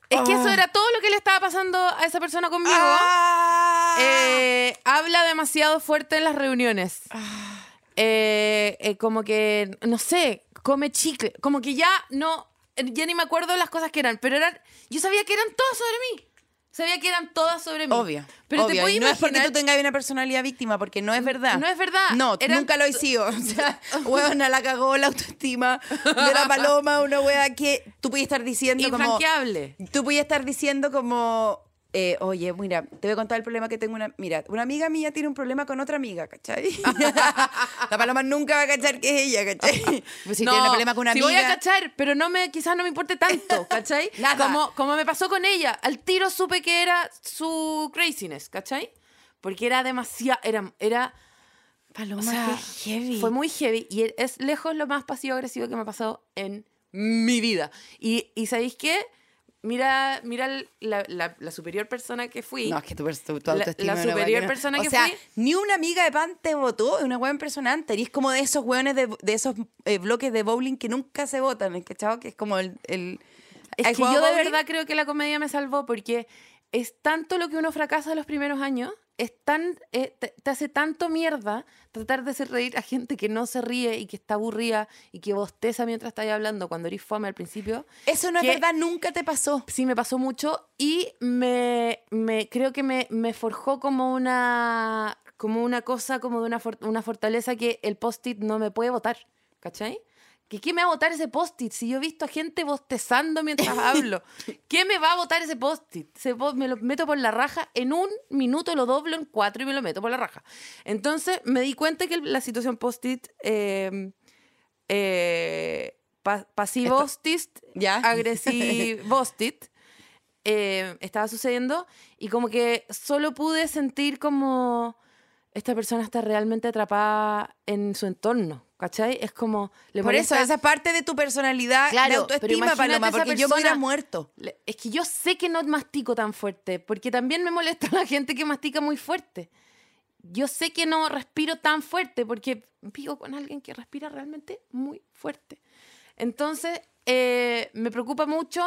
Speaker 2: Es que eso
Speaker 4: Ah.
Speaker 2: era todo lo que le estaba pasando a esa persona conmigo.
Speaker 4: ¡Ah!
Speaker 2: Eh, habla demasiado fuerte en las reuniones.
Speaker 4: Ah.
Speaker 2: Eh, eh, como que, no sé, come chicle. Como que ya no, ya ni me acuerdo las cosas que eran, pero eran, yo sabía que eran todas sobre mí. Sabía que eran todas sobre mí.
Speaker 4: Obvio.
Speaker 2: Pero te
Speaker 4: obvio.
Speaker 2: puedes
Speaker 4: y no es porque tú tengas una personalidad víctima, porque no es verdad.
Speaker 2: No es verdad.
Speaker 4: No,
Speaker 2: Eran
Speaker 4: nunca lo he sido. O sea, huevona la cagó la autoestima de la paloma, una hueá que tú puedes estar diciendo como. Tú puedes estar diciendo como. Eh, oye, mira, te voy a contar el problema que tengo una. Mira, una amiga mía tiene un problema con otra amiga, ¿cachai? la paloma nunca va a cachar que es ella, ¿cachai? Pues si
Speaker 2: no,
Speaker 4: tiene un problema con una amiga.
Speaker 2: voy a cachar, pero no me, quizás no me importe tanto, ¿cachai?
Speaker 4: Nada.
Speaker 2: Como, como me pasó con ella. Al tiro supe que era su craziness, ¿cachai? Porque era demasiado, era, era,
Speaker 4: Paloma,
Speaker 2: o sea,
Speaker 4: qué heavy.
Speaker 2: fue muy heavy y es lejos lo más pasivo-agresivo que me ha pasado en mi vida. Y, y ¿sabéis qué? Mira, mira la, la- la superior persona que fui.
Speaker 4: No, es que tu, tu, tu
Speaker 2: La-
Speaker 4: autoestima
Speaker 2: la
Speaker 4: weá
Speaker 2: superior
Speaker 4: que no-
Speaker 2: persona
Speaker 4: o
Speaker 2: que
Speaker 4: sea,
Speaker 2: fui-
Speaker 4: ni una amiga de pan te votó, es una weá impresionante. Y es como de esos weones de, de esos eh, bloques de bowling que nunca se votan, ¿cachado? Que es como el... el
Speaker 2: Es
Speaker 4: ¿Has
Speaker 2: que yo de
Speaker 4: bowling?
Speaker 2: verdad creo que la comedia me salvó porque es tanto lo que uno fracasa los primeros años, es tan, eh, te, te hace tanto mierda tratar de hacer reír a gente que no se ríe y que está aburrida y que bosteza mientras estáis hablando cuando eres fome al principio.
Speaker 4: Eso no es verdad, nunca te pasó.
Speaker 2: Sí, me pasó mucho y me, me creo que me, me forjó como una, como una cosa, como de una, for- una fortaleza que el post-it no me puede votar, ¿cachai? ¿Que ¿Qué me va a votar ese post-it? Si yo he visto a gente bostezando mientras hablo, ¿qué me va a votar ese post-it? Me lo meto por la raja, en un minuto lo doblo en cuatro y me lo meto por la raja. Entonces me di cuenta que la situación post-it... eh, eh, pa- pasivostist,
Speaker 4: Ya.
Speaker 2: agresivostit, eh, estaba sucediendo y como que solo pude sentir como esta persona está realmente atrapada en su entorno, ¿cachai? Es como... Le
Speaker 4: Por eso,
Speaker 2: molesta-
Speaker 4: esa parte de tu personalidad
Speaker 2: Claro,
Speaker 4: de autoestima, Paloma, porque yo me hubiera
Speaker 2: persona-
Speaker 4: muerto.
Speaker 2: Es que yo sé que no mastico tan fuerte, porque también me molesta la gente que mastica muy fuerte. Yo sé que no respiro tan fuerte, porque vivo con alguien que respira realmente muy fuerte. Entonces, eh, me preocupa mucho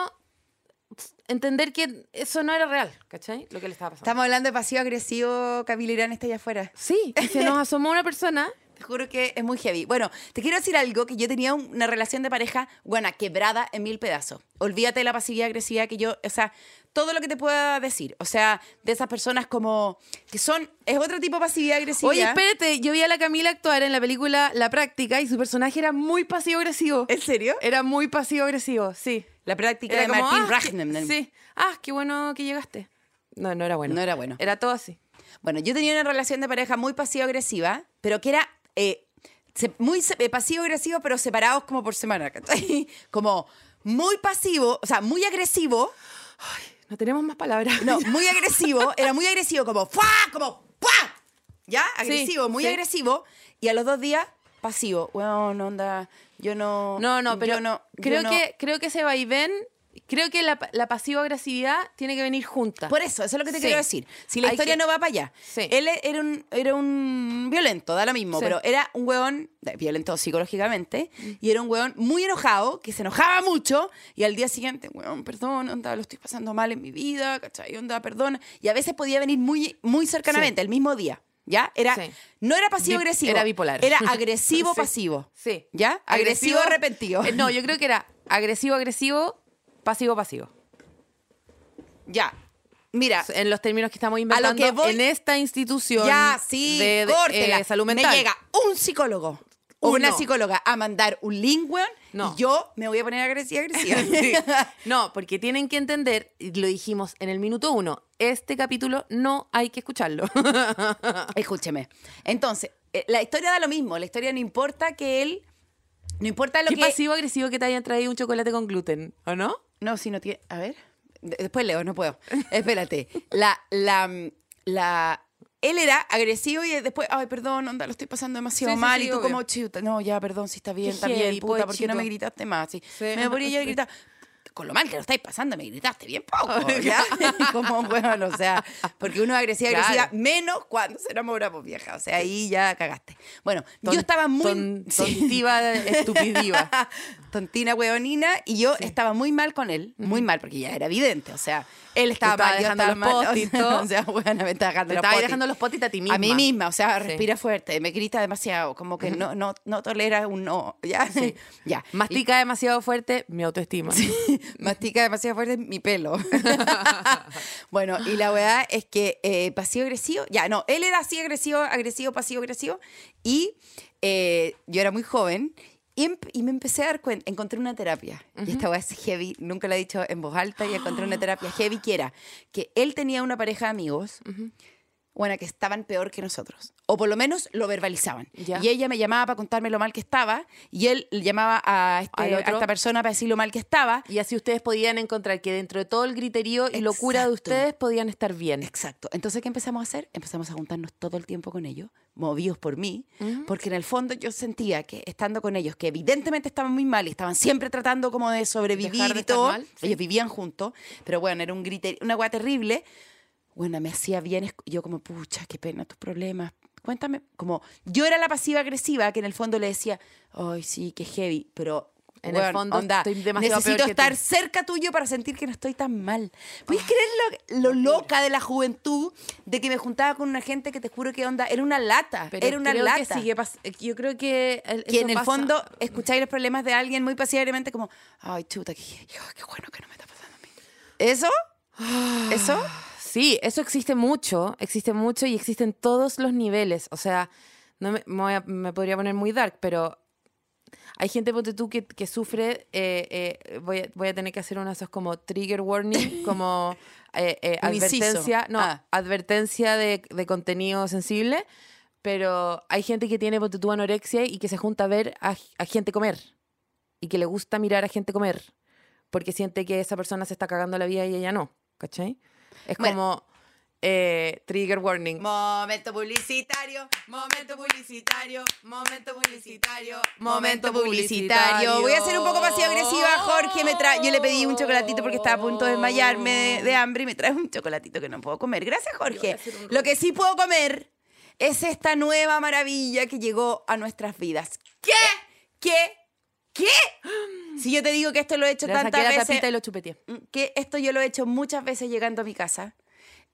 Speaker 2: entender que eso no era real, ¿cachai? Lo que le estaba pasando.
Speaker 4: Estamos hablando de pasivo-agresivo, Camila Irán está allá afuera.
Speaker 2: Sí, y se nos asomó una persona.
Speaker 4: Te juro que es muy heavy. Bueno, te quiero decir algo, que yo tenía un- una relación de pareja, buena, quebrada en mil pedazos. Olvídate de la pasividad agresividad que yo, o sea, todo lo que te pueda decir. O sea, de esas personas como, que son, es otro tipo de pasividad agresiva.
Speaker 2: Oye, espérate, yo vi a la Camila actuar en la película La Práctica y su personaje era muy pasivo-agresivo.
Speaker 4: ¿En serio?
Speaker 2: Era muy pasivo-agresivo, sí.
Speaker 4: La práctica
Speaker 2: Era
Speaker 4: de
Speaker 2: como,
Speaker 4: Martín
Speaker 2: ah,
Speaker 4: Ragnem.
Speaker 2: qué- Sí. Ah, qué bueno que llegaste. No, no era bueno.
Speaker 4: No era bueno.
Speaker 2: Era todo así.
Speaker 4: Bueno, yo tenía una relación de pareja muy pasivo-agresiva, pero que era eh, muy eh, pasivo-agresivo, pero separados como por semana. Como muy pasivo, o sea, muy agresivo,
Speaker 2: No tenemos más palabras.
Speaker 4: no, muy agresivo, era muy agresivo, como ¡fua! como ¡pua! ¿Ya? Agresivo, muy
Speaker 2: sí.
Speaker 4: agresivo, y a los dos días, pasivo. No onda, yo no...
Speaker 2: No, no, pero
Speaker 4: yo no, yo
Speaker 2: creo,
Speaker 4: no-
Speaker 2: que, creo que ese vaivén, creo que la, la pasivo-agresividad tiene que venir junta.
Speaker 4: Por eso, eso es lo que te
Speaker 2: Sí.
Speaker 4: quiero decir. Si la
Speaker 2: Hay
Speaker 4: historia
Speaker 2: que-
Speaker 4: no va para allá.
Speaker 2: Sí.
Speaker 4: Él e- era un, era un violento, da lo mismo,
Speaker 2: Sí.
Speaker 4: pero era un hueón eh, violento psicológicamente y era un hueón muy enojado, que se enojaba mucho y al día siguiente, hueón, perdón, onda, lo estoy pasando mal en mi vida, ¿cachai? Onda, perdón. Y a veces podía venir muy, muy cercanamente, el mismo día. ¿Ya? Era,
Speaker 2: Sí.
Speaker 4: No era pasivo-agresivo.
Speaker 2: Era bipolar.
Speaker 4: Era agresivo-pasivo.
Speaker 2: Sí.
Speaker 4: ¿Ya? Agresivo-arrepentido.
Speaker 2: Eh, no, yo creo que era agresivo-agresivo, pasivo-pasivo.
Speaker 4: Ya. Mira,
Speaker 2: En los términos que estamos inventando
Speaker 4: que voy-
Speaker 2: en esta institución
Speaker 4: Ya, sí,
Speaker 2: de, de, eh, salud mental.
Speaker 4: Me llega un psicólogo o una psicóloga a mandar un link, weón,
Speaker 2: No.
Speaker 4: y yo me voy a poner agresiva, agresiva.
Speaker 2: Sí. No, porque tienen que entender, y lo dijimos en el minuto uno, este capítulo no hay que escucharlo.
Speaker 4: Escúcheme. Entonces, eh, la historia da lo mismo. La historia no importa que él... No importa lo
Speaker 2: Qué
Speaker 4: que...
Speaker 2: pasivo-agresivo que te hayan traído un chocolate con gluten, ¿o no?
Speaker 4: No, si no tiene... A ver. De- Después leo, no puedo. Espérate. La... La... La... él era agresivo y después, ay, perdón, onda, lo estoy pasando demasiado
Speaker 2: Sí,
Speaker 4: mal.
Speaker 2: sí,
Speaker 4: y tú
Speaker 2: obvio.
Speaker 4: como, chuta, no, ya, perdón, si está bien,
Speaker 2: Qué
Speaker 4: está bien,
Speaker 2: heavy,
Speaker 4: puta, ¿por qué no me gritaste más? Me podría yo
Speaker 2: Sí.
Speaker 4: gritar. Con lo mal que lo estáis pasando, me gritaste bien poco, ¿ya? como, bueno, o sea, porque uno es agresiva,
Speaker 2: Claro.
Speaker 4: agresiva, menos cuando se enamora, pues vieja. O sea, ahí ya cagaste. Bueno,
Speaker 2: Ton-
Speaker 4: yo estaba muy...
Speaker 2: ton-
Speaker 4: sí.
Speaker 2: tontiva, estupidiva.
Speaker 4: Tontina hueonina y yo estaba muy mal con él, muy mal, porque ya era evidente, o sea, él estaba,
Speaker 2: estaba
Speaker 4: mal,
Speaker 2: dejando
Speaker 4: estaba
Speaker 2: los post-it,
Speaker 4: o sea, bueno, me estaba dejando
Speaker 2: Te
Speaker 4: los post-it.
Speaker 2: dejando los post-it a ti misma.
Speaker 4: A mí misma, o sea,
Speaker 2: Sí.
Speaker 4: respira fuerte, me grita demasiado, como que no, no, no tolera un no, ¿ya?
Speaker 2: Sí.
Speaker 4: ya.
Speaker 2: Mastica demasiado fuerte mi autoestima.
Speaker 4: Mastica demasiado fuerte mi pelo. bueno, y la verdad es que eh, pasivo-agresivo, ya, no, él era así agresivo, agresivo, pasivo-agresivo, y eh, yo era muy joven. Y, em- y me empecé a dar cuenta, encontré una terapia, y esta weá es heavy, nunca la he dicho en voz alta, y encontré una terapia heavy que era que él tenía una pareja de amigos, bueno, que estaban peor que nosotros. O por lo menos lo verbalizaban.
Speaker 2: Ya.
Speaker 4: Y ella me llamaba para contarme lo mal que estaba. Y él llamaba a, este- a esta persona para decir lo mal que estaba.
Speaker 2: Y así ustedes podían encontrar que dentro de todo el griterío y locura de
Speaker 4: Exacto.
Speaker 2: ustedes podían estar bien.
Speaker 4: Exacto. Entonces, ¿qué empezamos a hacer? Empezamos a juntarnos todo el tiempo con ellos, movidos por mí, porque en el fondo yo sentía que estando con ellos, que evidentemente estaban muy mal y estaban siempre tratando como de sobrevivir
Speaker 2: de
Speaker 4: y todo.
Speaker 2: mal, sí.
Speaker 4: Ellos vivían juntos, pero bueno, era un griterío, una agua terrible. Bueno, me hacía bien, yo como, pucha, qué pena tus problemas. Cuéntame, como, yo era la pasiva agresiva que en el fondo le decía, ay, sí, qué heavy, pero
Speaker 2: En el fondo
Speaker 4: onda,
Speaker 2: estoy demasiado
Speaker 4: necesito estar
Speaker 2: tú.
Speaker 4: cerca tuyo para sentir que no estoy tan mal. ¿Puedes creer lo, lo loca de la juventud de que me juntaba con una gente que te juro que onda era una lata?
Speaker 2: Pero
Speaker 4: era una
Speaker 2: creo
Speaker 4: lata.
Speaker 2: Que sigue yo creo que. el-
Speaker 4: que en el
Speaker 2: pasa-
Speaker 4: fondo escucháis los problemas de alguien muy pasivamente como, ay, chuta, qué, qué bueno que no me está pasando a mí. ¿Eso? ¿Eso?
Speaker 2: Sí, eso existe mucho, existe mucho y existe en todos los niveles. O sea, no me, me voy a- me podría poner muy dark, pero hay gente, ponte tú, que, que sufre. eh, eh, voy, a, voy a tener que hacer uno de esos como trigger warning, como eh, eh, advertencia. No,
Speaker 4: Ah.
Speaker 2: advertencia de, de contenido sensible. Pero hay gente que tiene, ponte tú, anorexia y que se junta a ver a, a gente comer. Y que le gusta mirar a gente comer. Porque siente que esa persona se está cagando la vida y ella no. ¿Cachai? Es
Speaker 4: Bueno.
Speaker 2: como eh, trigger warning.
Speaker 4: Momento publicitario, momento publicitario, momento publicitario,
Speaker 2: momento
Speaker 4: publicitario. Voy a ser un poco pasivo agresiva, Jorge. Me trae, yo le pedí un chocolatito porque estaba a punto de desmayarme de, de hambre y me trae un chocolatito que no puedo comer. Gracias, Jorge. Lo que sí puedo comer es esta nueva maravilla que llegó a nuestras vidas. ¿Qué? ¿Qué? ¿Qué? Si yo te digo que esto lo he hecho
Speaker 2: Le saqué
Speaker 4: tantas
Speaker 2: la
Speaker 4: veces
Speaker 2: tapita y lo chupeteé.
Speaker 4: que esto yo lo he hecho muchas veces llegando a mi casa.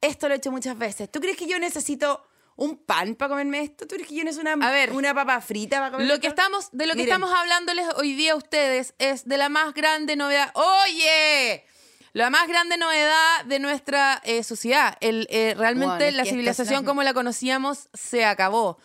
Speaker 4: Esto lo he hecho muchas veces. ¿Tú crees que yo necesito un pan para comerme esto? ¿Tú crees que yo necesito una,
Speaker 2: A ver,
Speaker 4: una papa frita para comerme
Speaker 2: Lo que
Speaker 4: esto?
Speaker 2: estamos, de lo que
Speaker 4: Miren,
Speaker 2: estamos hablándoles hoy día a ustedes es de la más grande novedad. ¡Oye! La más grande novedad de nuestra eh, sociedad. El, eh, realmente
Speaker 4: Bueno, es
Speaker 2: la
Speaker 4: que
Speaker 2: civilización como la conocíamos se acabó.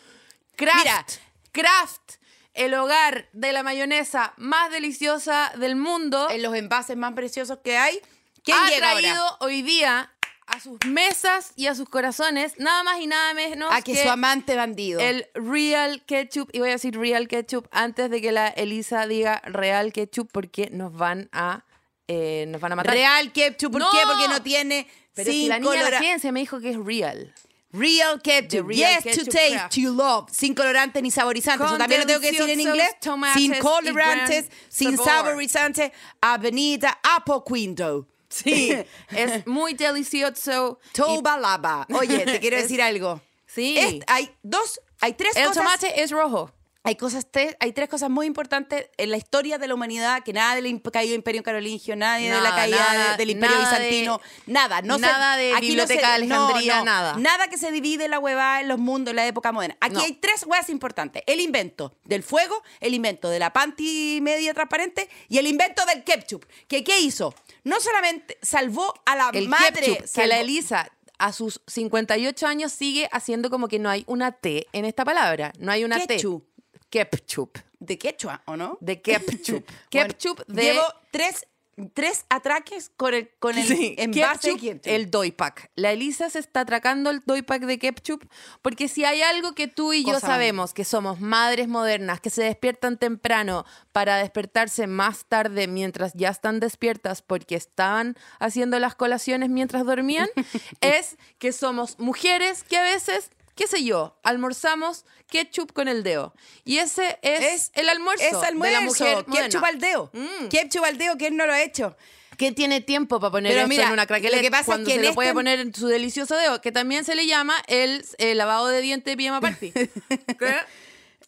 Speaker 2: Kraft.
Speaker 4: Mira.
Speaker 2: Kraft. El hogar de la mayonesa más deliciosa del mundo.
Speaker 4: En los envases más preciosos que hay. ¿Quién
Speaker 2: ha
Speaker 4: llega
Speaker 2: traído
Speaker 4: ahora?
Speaker 2: hoy día a sus mesas y a sus corazones nada más y nada menos
Speaker 4: A que, su amante bandido.
Speaker 2: el real ketchup, y voy a decir real ketchup antes de que la Elisa diga real ketchup porque nos van a eh, nos van a matar.
Speaker 4: Real ketchup. ¿Por
Speaker 2: No.
Speaker 4: qué? Porque no tiene
Speaker 2: Pero si la niña de la ciencia me dijo que es real.
Speaker 4: Real ketchup.
Speaker 2: Real
Speaker 4: yes,
Speaker 2: ketchup
Speaker 4: to taste,
Speaker 2: craft.
Speaker 4: to love. Sin colorantes ni saborizantes. Eso también lo tengo que decir en inglés. Sin colorantes, sin
Speaker 2: sabor.
Speaker 4: saborizantes. Avenida Apoquindo.
Speaker 2: Sí, es muy delicioso. y-
Speaker 4: Toba lava. Oye, te quiero
Speaker 2: Es-
Speaker 4: decir algo.
Speaker 2: Sí.
Speaker 4: Es- hay dos, hay tres
Speaker 2: el
Speaker 4: cosas.
Speaker 2: tomate es rojo.
Speaker 4: Hay cosas, tres, hay tres cosas muy importantes en la historia de la humanidad que nada del caído imperio carolingio, nadie de la
Speaker 2: Nada,
Speaker 4: caída
Speaker 2: nada,
Speaker 4: de- del imperio
Speaker 2: nada de-
Speaker 4: bizantino, nada, no se-
Speaker 2: nada de
Speaker 4: aquí
Speaker 2: Biblioteca de Alejandría,
Speaker 4: no,
Speaker 2: nada.
Speaker 4: Nada que se divide la huevada en los mundos en la época moderna. Aquí hay tres huevas importantes. El invento del fuego, el invento de la panty media transparente y el invento del ketchup. ¿Que qué hizo? No solamente salvó a la
Speaker 2: El
Speaker 4: madre,
Speaker 2: ketchup, que la
Speaker 4: salvó-
Speaker 2: Elisa a sus 58 años sigue haciendo como que no hay una T en esta palabra. No hay una
Speaker 4: Ketchup.
Speaker 2: T. Ketchup.
Speaker 4: de quechua, ¿o no?
Speaker 2: De ketchup.
Speaker 4: Bueno,
Speaker 2: ketchup de...
Speaker 4: Llevo tres tres atraques con el, con el
Speaker 2: Sí,
Speaker 4: envase
Speaker 2: ketchup,
Speaker 4: ketchup.
Speaker 2: el doy pack. La Elisa se está atracando el doy pack de ketchup porque si hay algo que tú y yo
Speaker 4: Cosa
Speaker 2: sabemos, que somos madres modernas, que se despiertan temprano para despertarse más tarde mientras ya están despiertas porque estaban haciendo las colaciones mientras dormían, es que somos mujeres que a veces... qué sé yo, almorzamos ketchup con el dedo. Y ese es, el almuerzo,
Speaker 4: Es
Speaker 2: de la
Speaker 4: almuerzo.
Speaker 2: mujer.
Speaker 4: Ketchup al dedo.
Speaker 2: Mm.
Speaker 4: Ketchup al dedo, ¿quién no lo ha hecho?
Speaker 2: que tiene tiempo para poner
Speaker 4: mira,
Speaker 2: en una craquelette
Speaker 4: lo que pasa es
Speaker 2: cuando
Speaker 4: que
Speaker 2: se lo puede
Speaker 4: este-
Speaker 2: poner en su delicioso dedo, que también se le llama el, lavado de dientes de pijama party. ¿Qué?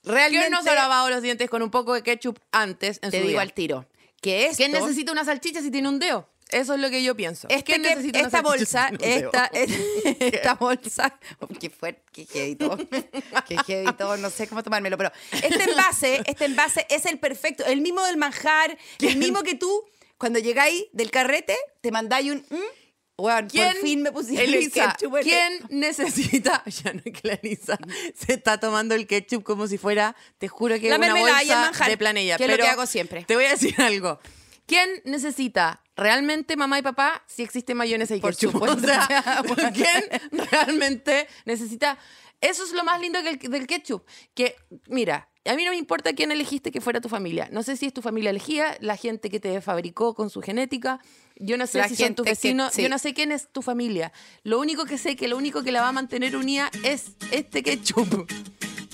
Speaker 4: Realmente,
Speaker 2: ¿Quién no se ha lavado los dientes con un poco de ketchup antes en
Speaker 4: te
Speaker 2: su
Speaker 4: digo
Speaker 2: día?
Speaker 4: al tiro, que esto,
Speaker 2: ¿Quién necesita una salchicha si tiene un dedo? Eso es lo que yo pienso.
Speaker 4: este
Speaker 2: ¿Quién
Speaker 4: que-
Speaker 2: necesita una
Speaker 4: esta bolsa, esta, esta bolsa, qué fuerte, qué heavy todo, qué heavy todo, no sé cómo tomármelo, pero este envase, este envase es el perfecto, el mismo del manjar, el mismo que tú, cuando llegáis del carrete, te mandáis un, mm, weón,
Speaker 2: ¿Quién,
Speaker 4: por fin me pusiste el ketchup
Speaker 2: ¿quién necesita? Ya no es que la Elisa se está tomando el ketchup como si fuera, te juro que
Speaker 4: La
Speaker 2: una bolsa
Speaker 4: manjar,
Speaker 2: de planella.
Speaker 4: que es lo que hago siempre.
Speaker 2: Te voy a decir algo. ¿Quién necesita realmente mamá y papá si existe mayonesa y
Speaker 4: Por
Speaker 2: ketchup? O sea, ¿quién realmente necesita? Eso es lo más lindo que el- del ketchup. Que, mira, a mí no me importa quién elegiste que fuera tu familia. No sé si es tu familia elegida, la gente que te fabricó con su genética. Yo no sé
Speaker 4: La
Speaker 2: si son tus vecinos.
Speaker 4: sí.
Speaker 2: Yo no sé quién es tu familia. Lo único que sé que lo único que la va a mantener unida es este ketchup.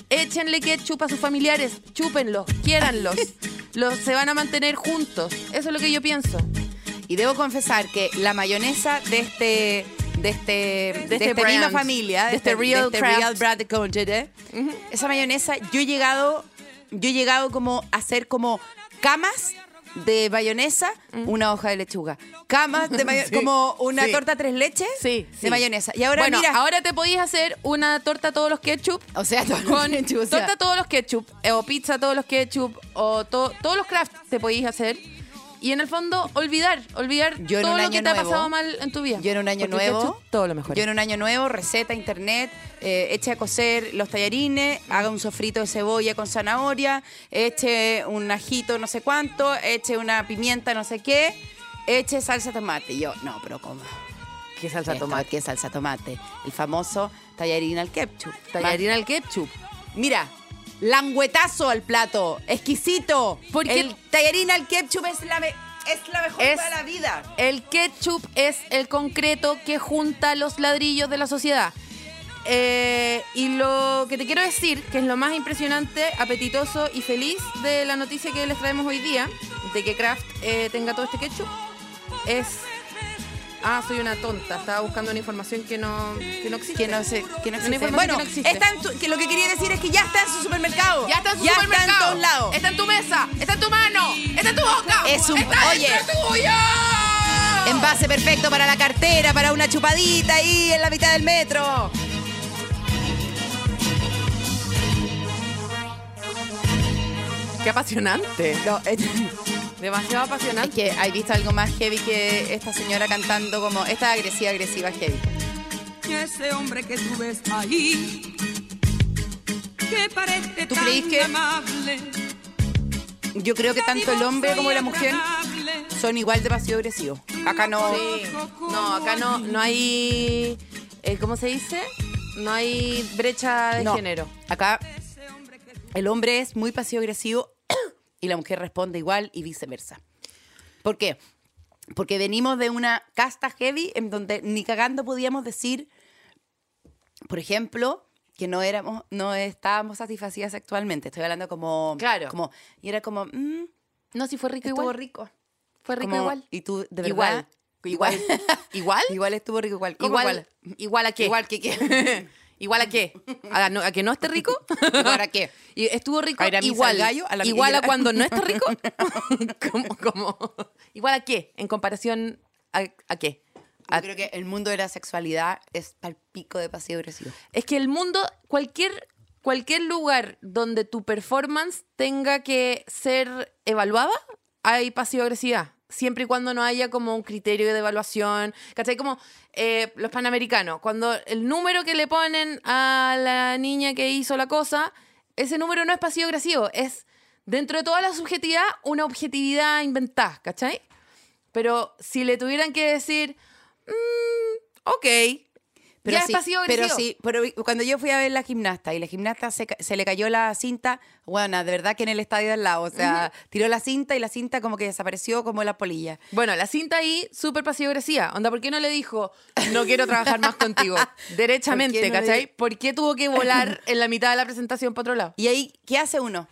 Speaker 2: Échenle ketchup a sus familiares, chúpenlos, quiéranlos. Los, se van a mantener juntos. Eso es lo que yo pienso.
Speaker 4: Y debo confesar que la mayonesa de este de este de,
Speaker 2: este
Speaker 4: esta misma familia,
Speaker 2: de este Real
Speaker 4: de este. Real Brand Conjure, esa mayonesa yo he llegado yo he llegado como a hacer como camas de mayonesa, una hoja de lechuga. Camas de mayonesa,
Speaker 2: Sí,
Speaker 4: como una
Speaker 2: sí.
Speaker 4: torta tres leches
Speaker 2: Sí,
Speaker 4: de mayonesa. Y ahora
Speaker 2: bueno,
Speaker 4: mira,
Speaker 2: ahora te podéis hacer una torta todos los ketchup.
Speaker 4: o sea, todo
Speaker 2: Con
Speaker 4: ketchup, o sea,
Speaker 2: torta todos los ketchup, eh, o pizza todos los ketchup, o to- todos los craft te podéis hacer. Y en el fondo, olvidar, olvidar
Speaker 4: Yo
Speaker 2: todo lo que te ha pasado mal en tu vida.
Speaker 4: Yo en un año
Speaker 2: Porque
Speaker 4: nuevo,
Speaker 2: todo lo mejor.
Speaker 4: Yo en un año nuevo, receta, internet, eh, eche a cocer los tallarines, haga un sofrito de cebolla con zanahoria, eche un ajito no sé cuánto, eche una pimienta no sé qué, eche salsa tomate. Y yo, no, pero ¿cómo?
Speaker 2: ¿Qué salsa
Speaker 4: Esto,
Speaker 2: tomate?
Speaker 4: ¿Qué salsa tomate? El famoso tallarín al ketchup.
Speaker 2: Tallarín al ketchup.
Speaker 4: Mira, languetazo al plato, exquisito.
Speaker 2: Porque-
Speaker 4: el tallarín al ketchup es la, es la mejor
Speaker 2: Es-
Speaker 4: de la vida.
Speaker 2: El ketchup es el concreto que junta los ladrillos de la sociedad. Eh, y lo que te quiero decir, que es lo más impresionante, apetitoso y feliz de la noticia que les traemos hoy día, de que Kraft eh, tenga todo este ketchup, es... Ah, soy una tonta, estaba buscando una información que no, que no existe.
Speaker 4: Que no que no existe. Bueno,
Speaker 2: que no existe.
Speaker 4: está en tu- que lo que quería decir es que ya está en su supermercado.
Speaker 2: Ya está en su
Speaker 4: ya
Speaker 2: supermercado.
Speaker 4: está en todos lados.
Speaker 2: Está en tu mesa. Está en tu mano. Está en tu boca.
Speaker 4: Es un-
Speaker 2: está
Speaker 4: oye.
Speaker 2: tuyo.
Speaker 4: Envase perfecto para la cartera, para una chupadita ahí en la mitad del metro.
Speaker 2: Qué apasionante.
Speaker 4: No, es,
Speaker 2: Demasiado
Speaker 4: es
Speaker 2: apasionante.
Speaker 4: que hay visto algo más heavy que esta señora cantando como esta agresiva, agresiva, heavy.
Speaker 5: ese hombre que tú ves ahí, que parece
Speaker 4: ¿Tú
Speaker 5: tan
Speaker 4: creís que-
Speaker 5: amable,
Speaker 4: Yo creo que tanto el hombre como la mujer son igual de pasivo agresivos. Acá no.
Speaker 2: Sí. No, acá no, no hay. eh, ¿Cómo se dice? No hay brecha de
Speaker 4: No.
Speaker 2: género.
Speaker 4: Acá el hombre es muy pasivo agresivo y la mujer responde igual y viceversa. ¿Por qué? Porque venimos de una casta heavy en donde ni cagando podíamos decir, por ejemplo, que no éramos, no estábamos satisfacidas sexualmente. Estoy hablando como,
Speaker 2: Claro.
Speaker 4: como y era como, mm,
Speaker 2: No, si fue rico
Speaker 4: estuvo
Speaker 2: igual.
Speaker 4: rico.
Speaker 2: Fue rico
Speaker 4: Como-
Speaker 2: igual.
Speaker 4: Y tú, de verdad,
Speaker 2: Igual. Igual. ¿Igual?
Speaker 4: igual estuvo rico igual. ¿Cómo
Speaker 2: Igual. ¿Igual a qué?
Speaker 4: Igual que qué.
Speaker 2: ¿Igual a qué? ¿A, no- a que no esté rico?
Speaker 4: ¿Igual a qué?
Speaker 2: Y estuvo rico
Speaker 4: ¿A
Speaker 2: igual.
Speaker 4: al gallo? ¿A la
Speaker 2: igual a cuando no está rico. ¿Cómo, cómo? ¿Igual a qué? En comparación a, a qué?
Speaker 4: Yo creo que el mundo de la sexualidad es pal pico de pasivo agresivo.
Speaker 2: Es que el mundo, cualquier, cualquier lugar donde tu performance tenga que ser evaluada, hay pasivo-agresividad. Siempre y cuando no haya como un criterio de evaluación. ¿Cachai? Como eh, los panamericanos. Cuando el número que le ponen a la niña que hizo la cosa, ese número no es pasivo-agresivo. Es, dentro de toda la subjetividad, una objetividad inventada. ¿Cachai? Pero si le tuvieran que decir, mm, ok,
Speaker 4: Pero
Speaker 2: ya
Speaker 4: sí,
Speaker 2: es pasivo
Speaker 4: pero sí, pero cuando yo fui a ver la gimnasta y la gimnasta se, se le cayó la cinta, bueno, de verdad que en el estadio de al lado, o sea, tiró la cinta y la cinta como que desapareció como la polilla.
Speaker 2: Bueno, la cinta ahí, súper pasivo-agresiva. Onda, ¿por qué no le dijo, no quiero trabajar más contigo? Derechamente,
Speaker 4: ¿Por qué no le
Speaker 2: ¿cachai? ¿Por qué tuvo que volar en la mitad de la presentación para otro lado?
Speaker 4: Y ahí, ¿qué hace uno?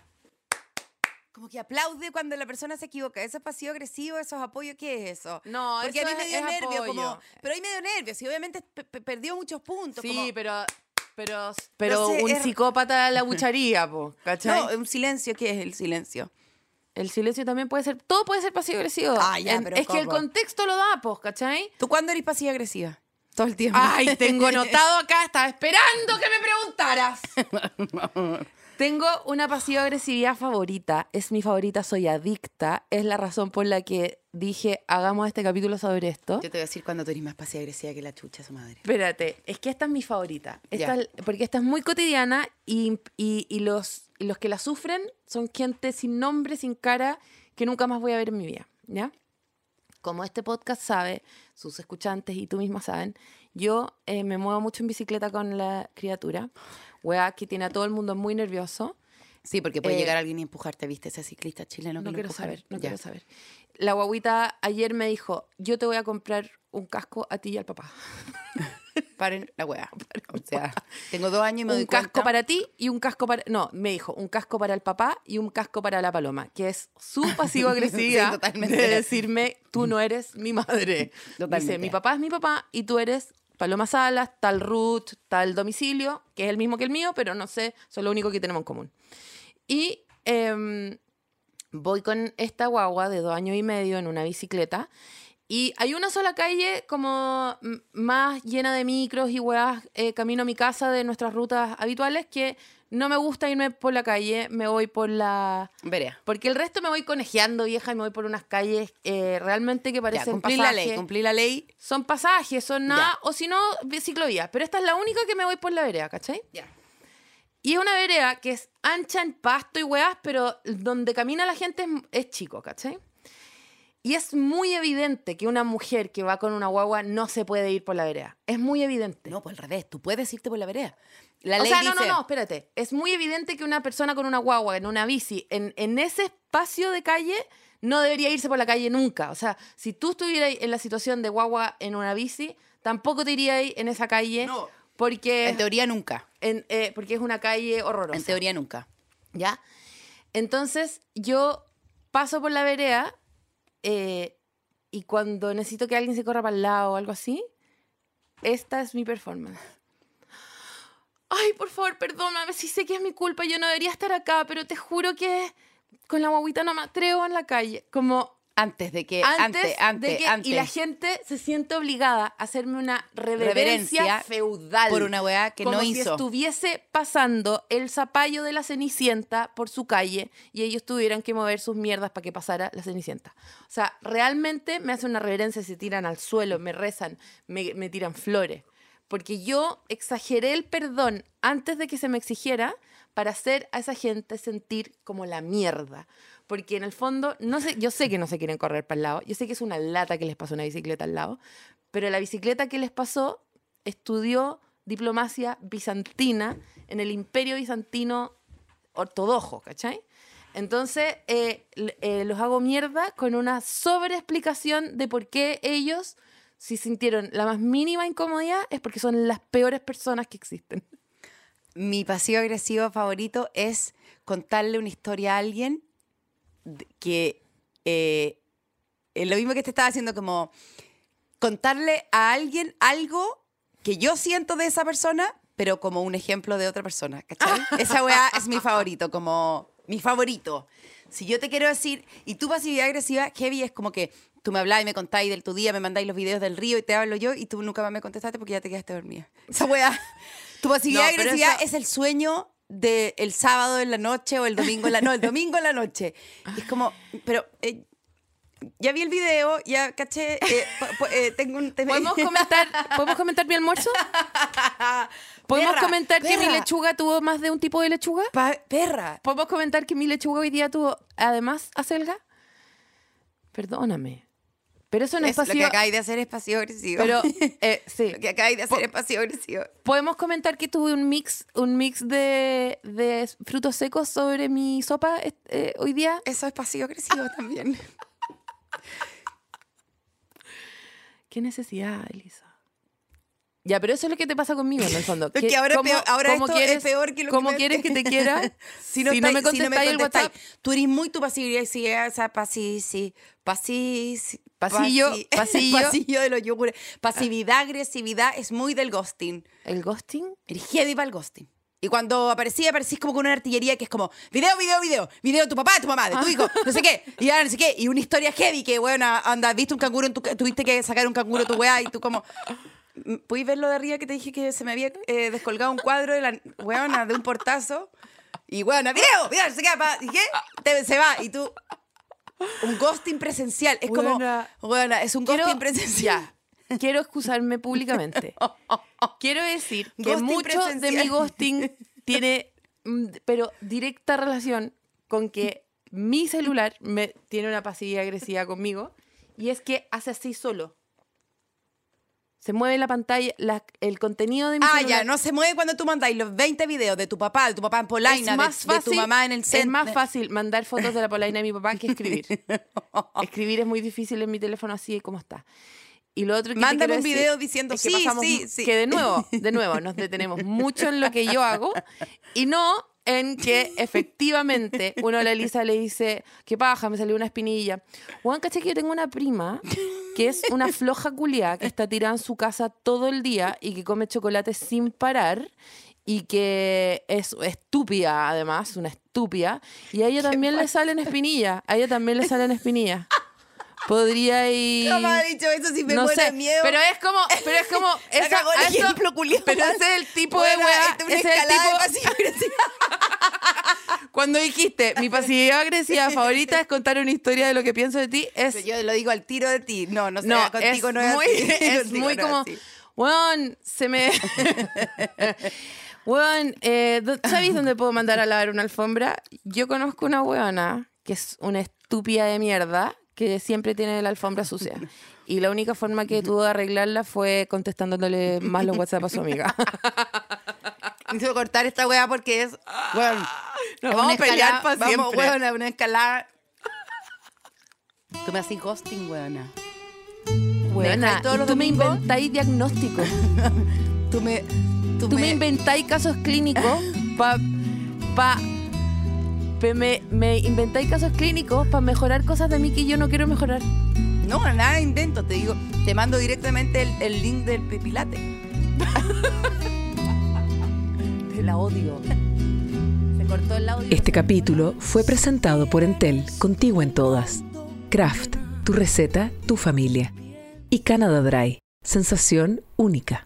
Speaker 4: Como que aplaude cuando la persona se equivoca. ¿Eso es pasivo agresivo? ¿Eso es apoyo? ¿Qué es eso?
Speaker 2: No,
Speaker 4: Porque
Speaker 2: eso
Speaker 4: a mí me
Speaker 2: es-
Speaker 4: dio
Speaker 2: es
Speaker 4: nervio,
Speaker 2: apoyo.
Speaker 4: como. Pero ahí me dio nervio, y obviamente pe- pe- perdió muchos puntos.
Speaker 2: Sí,
Speaker 4: como-
Speaker 2: pero, pero, pero
Speaker 4: sé,
Speaker 2: un psicópata la bucharía, po, ¿cachai?
Speaker 4: No, un silencio, ¿qué es el silencio?
Speaker 2: El silencio también puede ser, todo puede ser pasivo-agresivo.
Speaker 4: Ah, ya,
Speaker 2: En-
Speaker 4: pero
Speaker 2: es que el contexto lo da, pues, ¿cachai?
Speaker 4: ¿Tú cuándo eres pasiva agresiva? Todo el tiempo.
Speaker 2: Ay, tengo anotado acá, estaba esperando que me preguntaras. Tengo una pasiva agresividad favorita, es mi favorita, soy adicta, es la razón por la que dije, hagamos este capítulo sobre esto.
Speaker 4: Yo te voy a decir cuando tú eres más pasiva agresiva que la chucha, su madre.
Speaker 2: Espérate, es que esta es mi favorita, Esta es- porque esta es muy cotidiana y, y- y los, y los que la sufren son gente sin nombre, sin cara, que nunca más voy a ver en mi vida, ¿ya? Como este podcast sabe, sus escuchantes y tú misma saben, yo eh, me muevo mucho en bicicleta con la criatura, weá que tiene a todo el mundo muy nervioso.
Speaker 4: Sí, porque puede
Speaker 2: Eh,
Speaker 4: llegar alguien y empujarte, ¿viste? Ese ciclista chileno que
Speaker 2: No
Speaker 4: lo
Speaker 2: quiero saber, no
Speaker 4: Ya.
Speaker 2: quiero saber. La guaguita ayer me dijo, yo te voy a comprar un casco a ti y al papá.
Speaker 4: Paren la weá. O sea, tengo dos años y me doy
Speaker 2: un casco
Speaker 4: cuenta-
Speaker 2: para ti y un casco para... No, me dijo, un casco para el papá y un casco para la paloma, que es su
Speaker 4: Sí, totalmente.
Speaker 2: de decirme, tú no eres mi madre. Dice,
Speaker 4: Totalmente.
Speaker 2: mi papá es mi papá y tú eres Paloma Salas, tal root, tal domicilio, que es el mismo que el mío, pero no sé, son lo único que tenemos en común. Y em, voy con esta guagua de dos años y medio en una bicicleta y hay una sola calle como más llena de micros y weas eh, camino a mi casa de nuestras rutas habituales que no me gusta irme por la calle, me voy por la...
Speaker 4: Veré.
Speaker 2: Porque el resto me voy conejeando, vieja, y me voy por unas calles eh, realmente que
Speaker 4: Ya,
Speaker 2: parecen
Speaker 4: cumplí la ley,
Speaker 2: pasajes.
Speaker 4: cumplí la ley.
Speaker 2: Son pasajes, son nada,
Speaker 4: Ya.
Speaker 2: o si no, ciclovías. Pero esta es la única que me voy por la vereda, ¿cachai?
Speaker 4: Ya.
Speaker 2: Y es una vereda que es ancha en pasto y weas, pero donde camina la gente es, es chico, ¿cachai? Y es muy evidente que una mujer que va con una guagua no se puede ir por la vereda. Es muy evidente.
Speaker 4: No, pues al revés, tú puedes irte por la vereda. La
Speaker 2: o
Speaker 4: ley
Speaker 2: sea, no,
Speaker 4: dice,
Speaker 2: no, no, espérate. Es muy evidente que una persona con una guagua en una bici, en, en ese espacio de calle, no debería irse por la calle nunca. O sea, si tú estuvieras en la situación de guagua en una bici, tampoco te irías en esa calle
Speaker 4: No.
Speaker 2: porque,
Speaker 4: En teoría nunca.
Speaker 2: en- eh, porque es una calle horrorosa.
Speaker 4: En teoría nunca.
Speaker 2: ¿Ya? Entonces yo paso por la vereda eh, y cuando necesito que alguien se corra para el lado o algo así, esta es mi performance. Ay, por favor, perdóname, si sé que es mi culpa, yo no debería estar acá, pero te juro que con la guaguita no me atrevo en la calle. Como
Speaker 4: Antes de que,
Speaker 2: antes,
Speaker 4: antes, antes,
Speaker 2: de que,
Speaker 4: antes.
Speaker 2: y la gente se siente obligada a hacerme una reverencia,
Speaker 4: Reverencia
Speaker 2: feudal
Speaker 4: por una weá que
Speaker 2: como
Speaker 4: no
Speaker 2: si
Speaker 4: hizo.
Speaker 2: estuviese pasando el zapallo de la Cenicienta por su calle y ellos tuvieran que mover sus mierdas para que pasara la Cenicienta. O sea, realmente me hacen una reverencia, se tiran al suelo, me rezan, me, me tiran flores. Porque yo exageré el perdón antes de que se me exigiera para hacer a esa gente sentir como la mierda. Porque en el fondo, no sé, yo sé que no se quieren correr para el lado, yo sé que es una lata que les pasó una bicicleta al lado, pero la bicicleta que les pasó estudió diplomacia bizantina en el imperio bizantino ortodoxo, ¿cachai? Entonces, eh, eh, los hago mierda con una sobreexplicación de por qué ellos, si sintieron la más mínima incomodidad, es porque son las peores personas que existen.
Speaker 4: Mi pasivo agresivo favorito es contarle una historia a alguien que eh, es lo mismo que te estaba haciendo, como contarle a alguien algo que yo siento de esa persona, pero como un ejemplo de otra persona, ¿cachai? Esa weá es mi favorito, como mi favorito. Si yo te quiero decir, y tu pasividad agresiva, heavy, es como que tú me habláis, me contáis del tu día, me mandáis los videos del río y te hablo yo y tú nunca más me contestaste porque ya te quedaste dormida. Esa weá. Tu pasividad
Speaker 2: No,
Speaker 4: agresiva
Speaker 2: eso-
Speaker 4: es el sueño del sábado en la noche o el domingo en la no, el domingo en la noche. Y es como, pero eh, ya vi el video, ya caché, eh, eh, tengo un...
Speaker 2: ¿Podemos comentar, ¿podemos comentar mi almuerzo? ¿Podemos
Speaker 4: Perra,
Speaker 2: comentar que mi
Speaker 4: perra.
Speaker 2: lechuga tuvo más de un tipo de lechuga?
Speaker 4: Pa- perra.
Speaker 2: ¿Podemos comentar que mi lechuga hoy día tuvo además acelga? Perdóname. Pero eso no es,
Speaker 4: Es lo que
Speaker 2: pasivo.
Speaker 4: acabáis de hacer es pasivo agresivo.
Speaker 2: Pero eh, sí.
Speaker 4: lo que acabáis de hacer es pasivo agresivo.
Speaker 2: Podemos comentar que tuve un mix, un mix de, de frutos secos sobre mi sopa eh, hoy día.
Speaker 4: Eso es pasivo agresivo también.
Speaker 2: ¿Qué necesidad, Elisa? Ya, pero eso es lo que te pasa conmigo en el fondo.
Speaker 4: Es que ahora, es
Speaker 2: ¿cómo-
Speaker 4: peor- ahora esto es peor que lo
Speaker 2: ¿Cómo
Speaker 4: que me-
Speaker 2: quieres que te quiera?
Speaker 4: Si no,
Speaker 2: me
Speaker 4: estáis-
Speaker 2: contestáis el
Speaker 4: contestáis,
Speaker 2: WhatsApp.
Speaker 4: Tú eres muy tu pasividad, sí, esa pasi, sí, pasi, sí,
Speaker 2: Pasillo,
Speaker 4: pasi-
Speaker 2: pasillo.
Speaker 4: pasillo de los yogures. Pasividad, agresividad es muy del ghosting.
Speaker 2: ¿El ghosting?
Speaker 4: Eres heavy para el ghosting. Y cuando aparecía, aparecís como con una artillería que es como video, video, video, video de tu papá, de tu mamá, de tu hijo, no sé qué, y ahora no sé qué, y una historia heavy que, bueno, anda, viste un canguro, en tu, tuviste que sacar un canguro tu weá, y tú como, ¿puedes ver lo de arriba que te dije que se me había eh, descolgado un cuadro de la weona de un portazo? Y weona, video, video, no sé qué, pa- ¿y qué? Te- se va, y tú, un ghosting presencial, es como,
Speaker 2: weona,
Speaker 4: es un
Speaker 2: Quiero-
Speaker 4: ghosting presencial.
Speaker 2: quiero excusarme públicamente. Quiero decir que
Speaker 4: Ghosting
Speaker 2: mucho de mi ghosting tiene, mm, pero directa relación con que mi celular me, tiene una pasividad agresiva conmigo y es que hace así solo. Se mueve la pantalla, la- el contenido de mi
Speaker 4: Ah,
Speaker 2: celular.
Speaker 4: ya, no se mueve cuando tú mandáis los 20 videos de tu papá, de tu papá en Polaina,
Speaker 2: es
Speaker 4: de-
Speaker 2: más
Speaker 4: de,
Speaker 2: fácil,
Speaker 4: tu mamá en el
Speaker 2: Es
Speaker 4: centro.
Speaker 2: más fácil mandar fotos de la polaina de mi papá que escribir. escribir es muy difícil en mi teléfono así como está. Y lo otro que
Speaker 4: Mándame un video diciendo,
Speaker 2: es que
Speaker 4: sí,
Speaker 2: pasamos
Speaker 4: sí, sí.
Speaker 2: Que de nuevo, de nuevo, nos detenemos mucho en lo que yo hago y no en que efectivamente uno a la Elisa le dice, qué paja, me salió una espinilla. Juan, caché que yo tengo una prima que es una floja culia que está tirada en su casa todo el día y que come chocolate sin parar y que es estúpida además, una estúpida. Y a ella también le salen espinillas, a ella también le salen espinillas. Podría ir...
Speaker 4: Jamás ha dicho eso si me
Speaker 2: no
Speaker 4: muero
Speaker 2: sé,
Speaker 4: de miedo.
Speaker 2: pero es como, pero es como, esa-
Speaker 4: el
Speaker 2: eso-
Speaker 4: ejemplo,
Speaker 2: pero ese es el tipo de weá,
Speaker 4: esta es una
Speaker 2: ese es el
Speaker 4: de
Speaker 2: tipo,
Speaker 4: agresivo.
Speaker 2: Cuando dijiste, mi pasividad agresiva favorita es contar una historia de lo que pienso de ti, es,
Speaker 4: Yo lo digo al tiro de ti. No, no sé,
Speaker 2: no,
Speaker 4: contigo
Speaker 2: es
Speaker 4: no es
Speaker 2: muy,
Speaker 4: así.
Speaker 2: es muy
Speaker 4: no
Speaker 2: como, weón, se me, weón, eh, ¿dó- ¿sabéis dónde puedo mandar a lavar una alfombra? Yo conozco una weona que es una estúpida de mierda que siempre tiene la alfombra sucia. Y la única forma que tuvo de arreglarla fue contestándole más los WhatsApp a su amiga.
Speaker 4: Necesito cortar esta weá porque es. Bueno,
Speaker 2: Nos
Speaker 4: es
Speaker 2: vamos a pelear para
Speaker 4: vamos,
Speaker 2: siempre.
Speaker 4: weona, es una escalada. Tú me haces ghosting, weona.
Speaker 2: Weona,
Speaker 4: todos los
Speaker 2: tú me
Speaker 4: domingos?
Speaker 2: inventáis diagnósticos.
Speaker 4: Tú me. Tú,
Speaker 2: Tú me inventáis casos clínicos para... Pa, pe- me, me inventáis casos clínicos para mejorar cosas de mí que yo no quiero mejorar.
Speaker 4: No, nada de intento. Te digo, te mando directamente el, el link del pipilate.
Speaker 1: Este capítulo fue presentado por Entel, contigo en todas. Kraft, tu receta, tu familia. Y Canada Dry, sensación única.